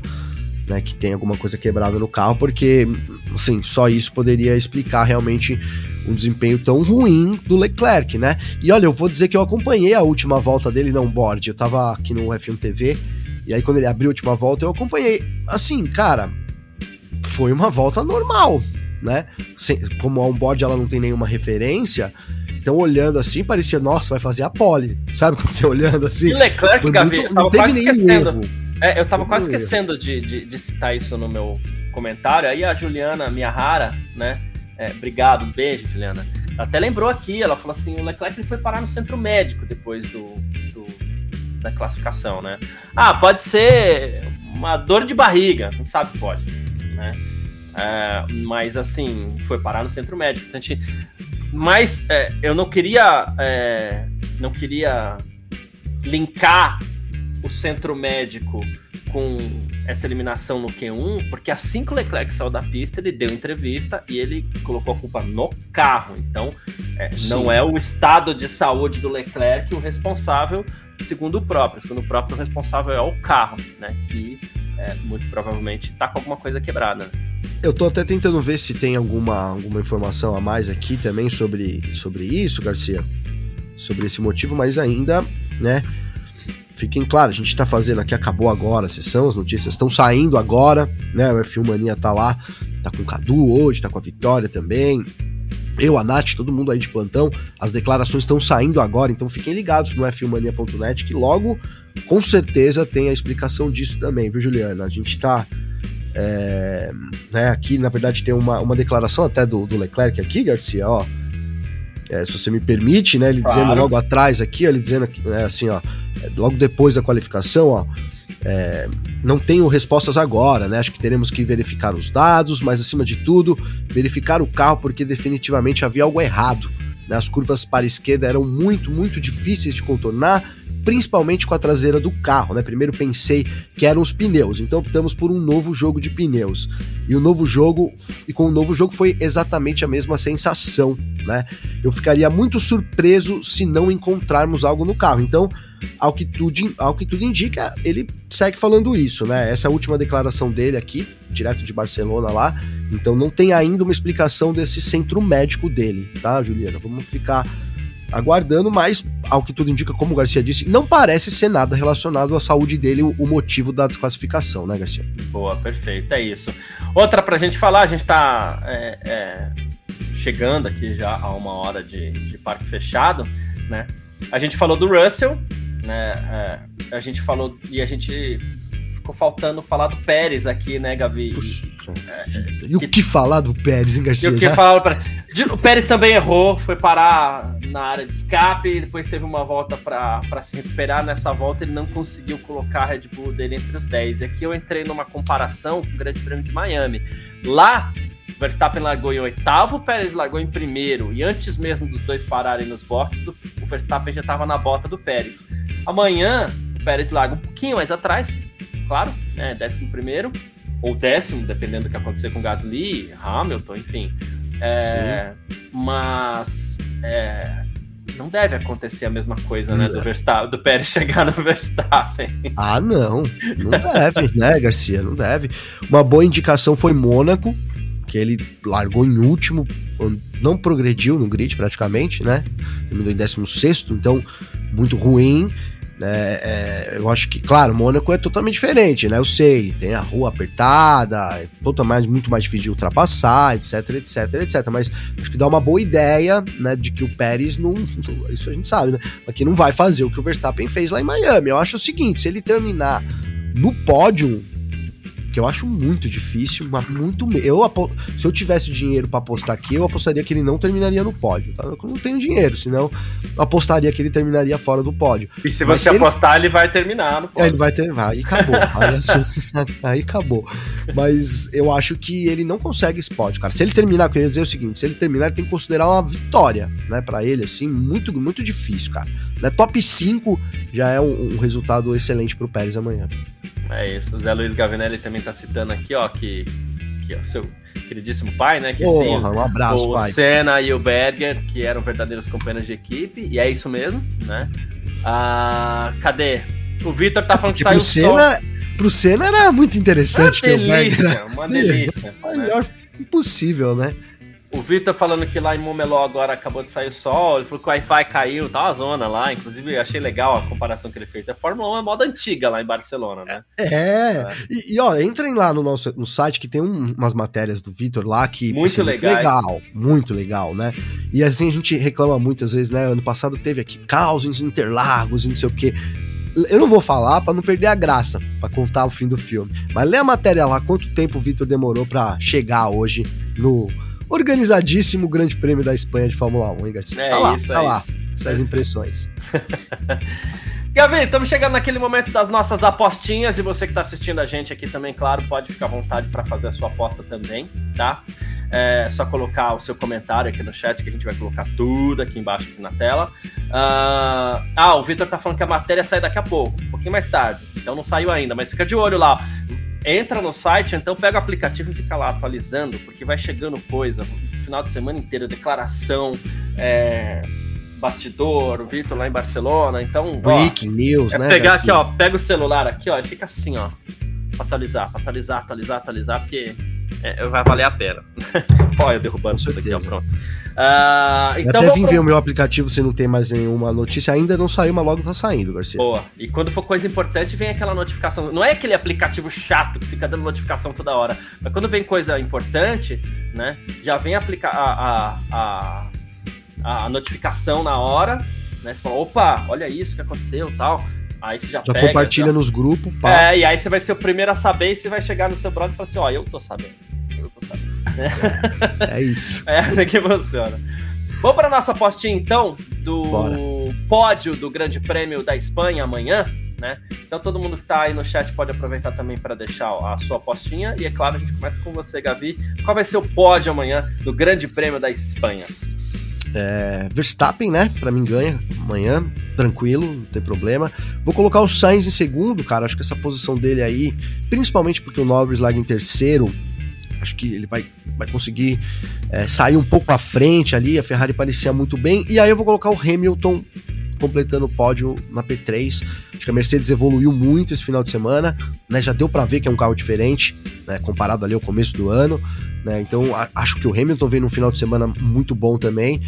Né, que tenha alguma coisa quebrada no carro, porque, assim, só isso poderia explicar realmente um desempenho tão ruim do Leclerc, né? E olha, eu vou dizer que eu acompanhei a última volta dele não board. Eu tava aqui no F1 TV e aí quando ele abriu a última volta eu acompanhei. Assim, cara, foi uma volta normal, né? Sem, como a onboard ela não tem nenhuma referência, então olhando assim parecia, nossa, vai fazer a pole, sabe? Quando você olhando assim. E Leclerc, Gavi, não teve nenhum esquecendo. erro. É, eu tava quase esquecendo de, de, de citar isso no meu comentário. Aí a Juliana Miyahara, né? É, obrigado, um beijo, Juliana. Ela até lembrou aqui, ela falou assim: o Leclerc foi parar no centro médico depois do, do, da classificação, né? Ah, pode ser uma dor de barriga, não sabe que pode, né? É, mas assim, foi parar no centro médico. Então, gente, mas é, eu não queria, é, não queria linkar o centro médico com essa eliminação no Q1, porque assim que o Leclerc saiu da pista, ele deu entrevista e ele colocou a culpa no carro. Então, é, não é o estado de saúde do Leclerc o responsável, segundo o próprio. Segundo o próprio, o responsável é o carro, né? Que é, muito provavelmente está com alguma coisa quebrada. Eu tô até tentando ver se tem alguma, alguma informação a mais aqui também sobre, sobre isso, Garcia. Sobre esse motivo, mas ainda, né? fiquem claros, a gente está fazendo aqui, acabou agora a sessão, as notícias estão saindo agora, né? O F1 Mania tá lá, tá com o Cadu hoje, tá com a Vitória também. Eu, a Nath, todo mundo aí de plantão, as declarações estão saindo agora, então fiquem ligados no f1mania.net que logo, com certeza, tem a explicação disso também, viu, Juliana? A gente tá. É, né, aqui, na verdade, tem uma, uma declaração até do, do Leclerc aqui, Garcia, ó. É, se você me permite, né? Ele claro. dizendo logo atrás aqui, ele dizendo é, assim, ó logo depois da qualificação, ó, é, não tenho respostas agora, né? Acho que teremos que verificar os dados, mas acima de tudo, verificar o carro porque definitivamente havia algo errado. Né? As curvas para a esquerda eram muito, muito difíceis de contornar, principalmente com a traseira do carro, né? Primeiro pensei que eram os pneus, então optamos por um novo jogo de pneus. E o novo jogo, e com o novo jogo foi exatamente a mesma sensação, né? Eu ficaria muito surpreso se não encontrarmos algo no carro. Então, ao que, tudo, ao que tudo indica, ele segue falando isso, né? Essa é a última declaração dele aqui, direto de Barcelona lá. Então não tem ainda uma explicação desse centro médico dele, tá, Juliana? Vamos ficar aguardando, mas ao que tudo indica, como o Garcia disse, não parece ser nada relacionado à saúde dele o motivo da desclassificação, né, Garcia? Boa, perfeito, é isso. Outra pra gente falar, a gente tá é, é, chegando aqui já a uma hora de, de parque fechado, né? A gente falou do Russell, né? É, a gente falou e a gente ficou faltando falar do Pérez aqui, né, Gavi? Puxa, é, e o que, falar do Pérez, hein, Garcia? E o que falar pra... O Pérez também errou, foi parar na área de escape, depois teve uma volta para se recuperar. Nessa volta ele não conseguiu colocar a Red Bull dele entre os 10. E aqui eu entrei numa comparação com o Grande Prêmio de Miami. Lá Verstappen largou em oitavo, o Pérez largou em primeiro, e antes mesmo dos dois pararem nos boxes, o Verstappen já estava na bota do Pérez. Amanhã, o Pérez larga um pouquinho mais atrás, claro, né, décimo primeiro, ou décimo, dependendo do que acontecer com Gasly, Hamilton, enfim. É, mas é, não deve acontecer a mesma coisa, né? Do, Verstappen, do Pérez chegar no Verstappen. Ah, não. Não deve, né, Garcia? Não deve. Uma boa indicação foi Mônaco, que ele largou em último, não progrediu no grid praticamente, né? Terminou em 16, então muito ruim. É, é, eu acho que, claro, Mônaco é totalmente diferente, né? Eu sei, tem a rua apertada, é totalmente, muito mais difícil de ultrapassar, etc, etc, etc. Mas acho que dá uma boa ideia, né, de que o Pérez não. Isso a gente sabe, né? Mas que não vai fazer o que o Verstappen fez lá em Miami. Eu acho o seguinte: se ele terminar no pódio, que eu acho muito difícil, mas muito. Eu, se eu tivesse dinheiro para apostar aqui, eu apostaria que ele não terminaria no pódio. Tá? Eu não tenho dinheiro, senão eu apostaria que ele terminaria fora do pódio. E se você apostar, ele... ele... vai terminar no pódio. É, ele vai ter. Aí acabou. aí, aí acabou. Mas eu acho que ele não consegue esse pódio, cara. Se ele terminar, eu ia dizer o seguinte: se ele terminar, ele tem que considerar uma vitória, né? Pra ele, assim, muito, muito difícil, cara. Né? Top 5 já é um, um resultado excelente pro Pérez amanhã. É isso. O Zé Luiz Gavinelli também tá citando aqui, ó, que, que é o seu queridíssimo pai, né? Que Porra, sim, um abraço, o pai. O Senna e o Berger, que eram verdadeiros companheiros de equipe, e é isso mesmo, né? Ah, cadê? O Vitor tá falando que, que saiu Senna, só... Pro Senna era muito interessante uma ter delícia, o Berger. Uma delícia. Né? Melhor impossível, né? O Vitor falando que lá em Momeló agora acabou de sair o sol, ele falou que o Wi-Fi caiu, tá uma zona lá, inclusive achei legal a comparação que ele fez. A Fórmula 1 é moda antiga lá em Barcelona, né? É, é. E, e, ó, entrem lá no nosso no site que tem um, umas matérias do Vitor lá que muito legal, legal, muito legal, né? E assim a gente reclama muitas vezes, né? Ano passado teve aqui caos em Interlagos e não sei o quê. Eu não vou falar para não perder a graça, para contar o fim do filme. Mas lê a matéria lá, quanto tempo o Vitor demorou para chegar hoje no organizadíssimo Grande Prêmio da Espanha de Fórmula 1, hein, Garcia? É tá lá, isso, tá é lá. Isso. Essas impressões. Gavi, estamos chegando naquele momento das nossas apostinhas e você que está assistindo a gente aqui também, claro, pode ficar à vontade para fazer a sua aposta também, tá? É só colocar o seu comentário aqui no chat que a gente vai colocar tudo aqui embaixo aqui na tela. Uh... Ah, o Vitor tá falando que a matéria sai daqui a pouco, um pouquinho mais tarde, então não saiu ainda, mas fica de olho lá entra no site, então pega o aplicativo e fica lá atualizando, porque vai chegando coisa, no final de semana inteiro, declaração, é, bastidor, o Vitor lá em Barcelona, então... Breaking news, é né? pegar aqui, ó, pega o celular aqui, ó, e fica assim, ó, atualizar, atualizar, atualizar, atualizar, porque é, vai valer a pena. Olha, eu derrubando tudo aqui, ó, pronto. Uh, então até vim ver o meu aplicativo se não tem mais nenhuma notícia. Ainda não saiu, mas logo tá saindo, Garcia. Boa. E quando for coisa importante, vem aquela notificação. Não é aquele aplicativo chato que fica dando notificação toda hora. Mas quando vem coisa importante, né? Já vem aplicar a, a, a, a, notificação na hora. Né? Você fala, opa, olha isso que aconteceu tal. Aí você já, já pega, compartilha já... nos grupos. Pá. É, e aí você vai ser o primeiro a saber e você vai chegar no seu brother e falar assim, ó, eu tô sabendo. É, é isso. É assim que funciona. Vamos para nossa apostinha então do Bora. pódio do Grande Prêmio da Espanha amanhã, né? Então todo mundo que está aí no chat pode aproveitar também para deixar a sua apostinha e é claro a gente começa com você, Gavi. Qual vai ser o pódio amanhã do Grande Prêmio da Espanha? É, Verstappen, né? Para mim ganha amanhã, tranquilo, não tem problema. Vou colocar o Sainz em segundo, cara. Acho que essa posição dele aí, principalmente porque o Norris larga em terceiro, Acho que ele vai, vai conseguir é, sair um pouco à frente ali. A Ferrari parecia muito bem. E aí eu vou colocar o Hamilton completando o pódio na P3. Acho que a Mercedes evoluiu muito esse final de semana, né? Já deu para ver que é um carro diferente, né? Comparado ali ao começo do ano. Né? Então a, acho que o Hamilton veio num final de semana muito bom também.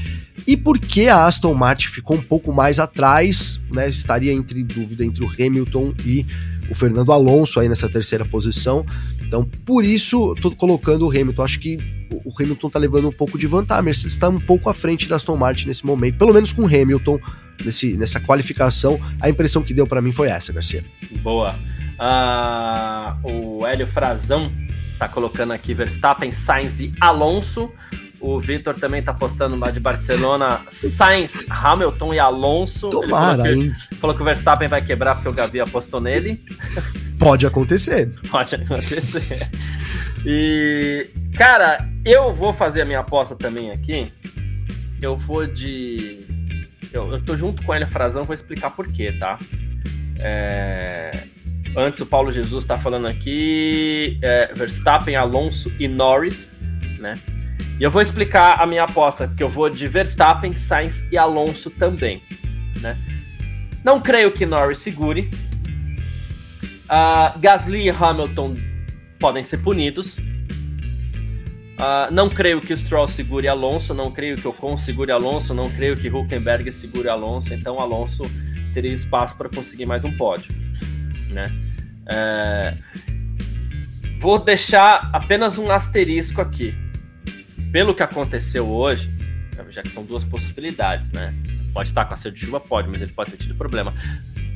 E porque a Aston Martin ficou um pouco mais atrás, né? Estaria entre dúvida entre o Hamilton e o Fernando Alonso aí nessa terceira posição. Então, por isso, tô colocando o Hamilton. Acho que o Hamilton tá levando um pouco de vantagem. A Mercedes está um pouco à frente da Aston Martin nesse momento, pelo menos com o Hamilton nesse, nessa qualificação. A impressão que deu para mim foi essa, Garcia. Boa. Uh, o Hélio Frazão tá colocando aqui Verstappen, Sainz e Alonso. O Vitor também tá postando lá de Barcelona Sainz, Hamilton e Alonso. Tomara, falou que? Falou que o Verstappen vai quebrar porque o Gavi apostou nele. Pode acontecer. Pode acontecer. E, cara, eu vou fazer a minha aposta também aqui. Eu vou de. Eu, eu tô junto com ele, Frazão, vou explicar por quê, tá? É... Antes o Paulo Jesus tá falando aqui. É, Verstappen, Alonso e Norris, né? E eu vou explicar a minha aposta, porque eu vou de Verstappen, Sainz e Alonso também. Né? Não creio que Norris segure. Uh, Gasly e Hamilton podem ser punidos. Uh, não creio que Stroll segure Alonso, não creio que Ocon segure Alonso, não creio que Huckenberg segure Alonso, então Alonso teria espaço para conseguir mais um pódio. Né? É... Vou deixar apenas um asterisco aqui. Pelo que aconteceu hoje, já que são duas possibilidades, né? Pode estar com acerto de chuva? Pode, mas ele pode ter tido problema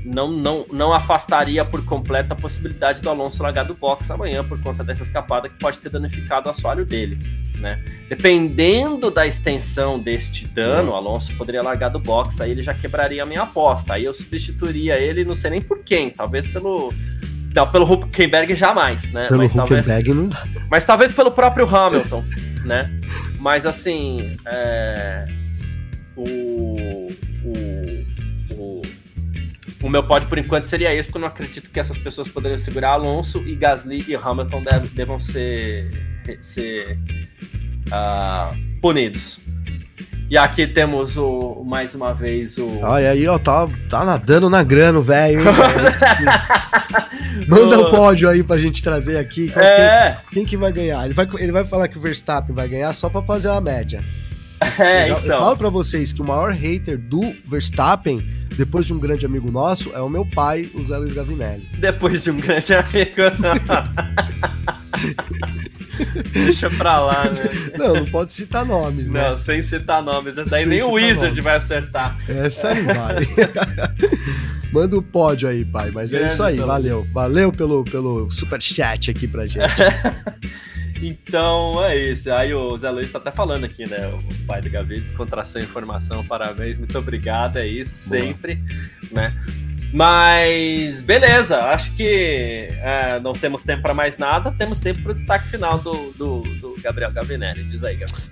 não, não, não afastaria por completo a possibilidade do Alonso largar do box amanhã por conta dessa escapada que pode ter danificado o assoalho dele. Né? Dependendo da extensão deste dano, o Alonso poderia largar do box, aí ele já quebraria a minha aposta. Aí eu substituiria ele, não sei nem por quem, talvez pelo. Não, pelo Huckenberg jamais, né? Pelo mas, talvez, não dá. mas talvez pelo próprio Hamilton, né? Mas assim, é, o, o, o o meu pódio por enquanto seria esse, porque eu não acredito que essas pessoas poderiam segurar Alonso e Gasly e Hamilton devam, devam ser, ser uh, punidos. E aqui temos o mais uma vez o. Olha aí, ó, tá, tá nadando na grana, velho. Manda o um pódio aí pra gente trazer aqui. É. Quem, quem, que vai ganhar? Ele vai, ele vai falar que o Verstappen vai ganhar só pra fazer uma média. É, então. Eu falo pra vocês que o maior hater do Verstappen depois de um grande amigo nosso, é o meu pai, o Zé Luiz Gavinelli. Depois de um grande amigo. Deixa pra lá, né? Não, não pode citar nomes, né? Não, sem citar nomes. Daí sem nem o Wizard nomes. vai acertar. Essa não vai. Manda o um pódio aí, pai. Mas é isso aí, valeu. Valeu pelo, pelo super chat aqui pra gente. Então é isso. Aí o Zé Luiz tá até falando aqui, né? O pai do Gavi, descontração informação, parabéns, muito obrigado, é isso, Boa. sempre, né? Mas beleza, acho que é, não temos tempo para mais nada, temos tempo para o destaque final do, do, do Gabriel Gavinelli. Diz aí, Gabriel.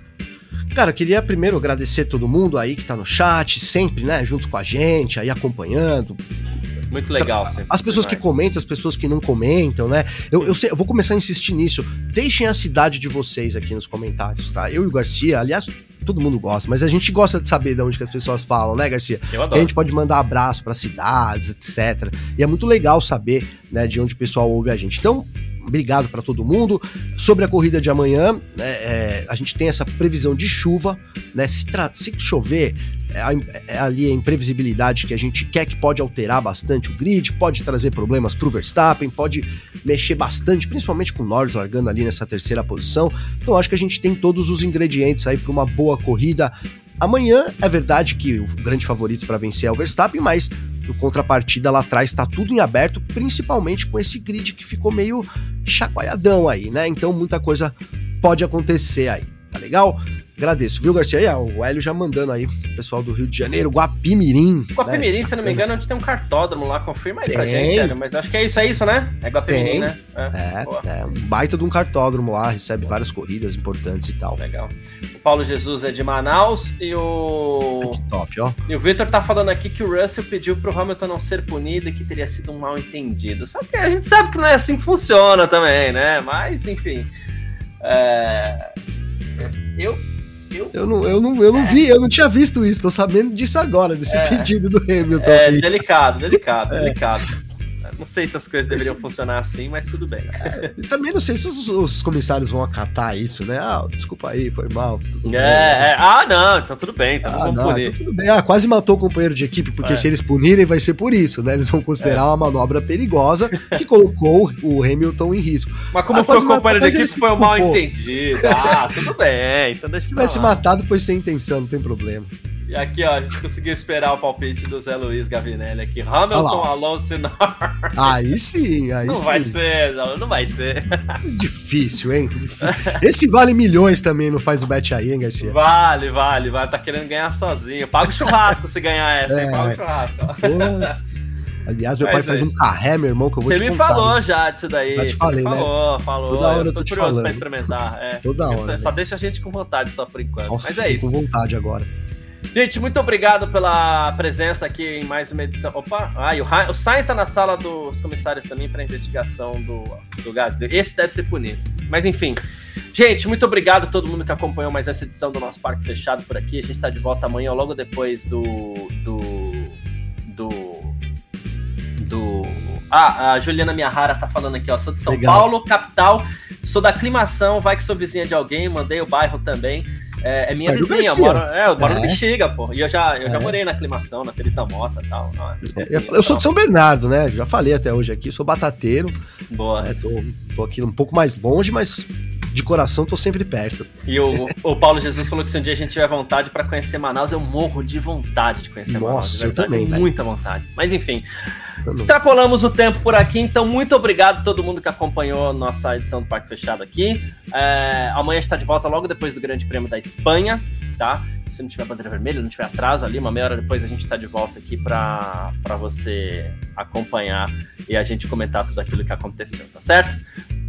Cara, eu queria primeiro agradecer todo mundo aí que tá no chat, sempre, né, junto com a gente, aí acompanhando, muito legal. As pessoas que comentam, as pessoas que não comentam, né? Eu, eu, sei, eu, vou começar a insistir nisso. Deixem a cidade de vocês aqui nos comentários, tá? Eu e o Garcia, aliás, todo mundo gosta, mas a gente gosta de saber de onde que as pessoas falam, né, Garcia? Eu adoro. a gente pode mandar abraço para cidades, etc. E é muito legal saber, né, de onde o pessoal ouve a gente. Então, obrigado para todo mundo. Sobre a corrida de amanhã, né, é, a gente tem essa previsão de chuva, né? Se, se chover, é, é, ali a imprevisibilidade que a gente quer que pode alterar bastante o grid, pode trazer problemas para o Verstappen, pode mexer bastante, principalmente com o Norris largando ali nessa terceira posição. Então acho que a gente tem todos os ingredientes aí para uma boa corrida. Amanhã é verdade que o grande favorito para vencer é o Verstappen, mas no contrapartida lá atrás está tudo em aberto, principalmente com esse grid que ficou meio chacoalhadão aí, né? Então muita coisa pode acontecer aí, tá legal? Agradeço, viu, Garcia? E, o Hélio já mandando aí, pessoal do Rio de Janeiro, Guapimirim. Guapimirim, né? se não me engano, a gente tem um cartódromo lá, confirma aí tem. pra gente, Hélio, mas acho que é isso, é isso, né? É Guapimirim, tem. né? É, é, é, um baita de um cartódromo lá, recebe várias corridas importantes e tal. Legal. O Paulo Jesus é de Manaus e o... Que top, ó. E o Victor tá falando aqui que o Russell pediu pro Hamilton não ser punido e que teria sido um mal entendido. Só que a gente sabe que não é assim que funciona também, né? Mas, enfim... É... Eu eu, eu, não, eu, não, eu não vi, eu não tinha visto isso, tô sabendo disso agora, desse é, pedido do Hamilton. É aí. delicado, delicado, é. delicado. Não sei se as coisas deveriam Esse... funcionar assim, mas tudo bem. É, também não sei se os, os, comissários vão acatar isso, né? Ah, desculpa aí, foi mal. É, é, ah, não, então tudo bem, então ah, não, punir. Então tudo bem. Ah, quase matou o companheiro de equipe, porque é. se eles punirem vai ser por isso, né? Eles vão considerar é. uma manobra perigosa que colocou o Hamilton em risco. Mas como ah, foi o companheiro de equipe, foi um mal entendido. Ah, tudo bem, então deixa eu Se tivesse matado, foi sem intenção, não tem problema. E aqui, ó, a gente conseguiu esperar o palpite do Zé Luiz Gavinelli aqui. Hamilton, Alonso e Norris. Aí sim, aí não sim. Não vai ser, não, não vai ser. Difícil, hein? Difícil. Esse vale milhões também, não faz o bet aí, hein, Garcia? Vale, vale, vale. Tá querendo ganhar sozinho. Paga o churrasco se ganhar essa, é. Paga o churrasco. Aliás, meu Mas pai faz é um carré, meu irmão, que eu vou Você te me falou já disso daí. Já te falei, né? Falou, falou. Toda hora eu tô, tô te curioso falando. pra experimentar. É. Toda hora. Só né? deixa a gente com vontade só por enquanto. Nossa, Mas é isso. com vontade agora. Gente, muito obrigado pela presença aqui em mais uma edição. Opa! E o, o Sainz está na sala dos comissários também para investigação do, do gás. Esse deve ser punido. Mas enfim. Gente, muito obrigado a todo mundo que acompanhou mais essa edição do nosso Parque Fechado por aqui. A gente está de volta amanhã, logo depois do. do. do. do... Ah, a Juliana Miahara tá falando aqui, ó. Sou de São Legal. Paulo, capital. Sou da aclimação, vai que sou vizinha de alguém, mandei o bairro também. É, é minha Pai vizinha, eu moro, é, eu moro é. no Bexiga, pô. E eu já, eu já é. morei na aclimação, na Feliz da Mota e tal. É, assim, eu, eu sou de São Bernardo, né? Já falei até hoje aqui, sou batateiro. Boa. É, tô, tô aqui um pouco mais longe, mas de coração tô sempre perto. E o, o Paulo Jesus falou que se um dia a gente tiver vontade para conhecer Manaus, eu morro de vontade de conhecer Nossa, Manaus. Nossa, eu também. Muita vontade. Mas enfim, extrapolamos o tempo por aqui, então muito obrigado a todo mundo que acompanhou nossa edição do Parque Fechado aqui. É, amanhã está de volta logo depois do Grande Prêmio da Espanha, tá? Se não tiver bandeira vermelha, não tiver atraso ali, uma meia hora depois a gente está de volta aqui para você acompanhar e a gente comentar tudo aquilo que aconteceu, tá certo?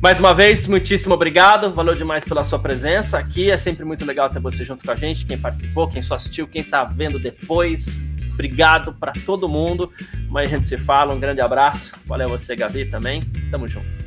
Mais uma vez, muitíssimo obrigado, valeu demais pela sua presença aqui, é sempre muito legal ter você junto com a gente, quem participou, quem só assistiu, quem está vendo depois, obrigado para todo mundo, mas a gente se fala, um grande abraço, valeu você, Gavi, também, tamo junto.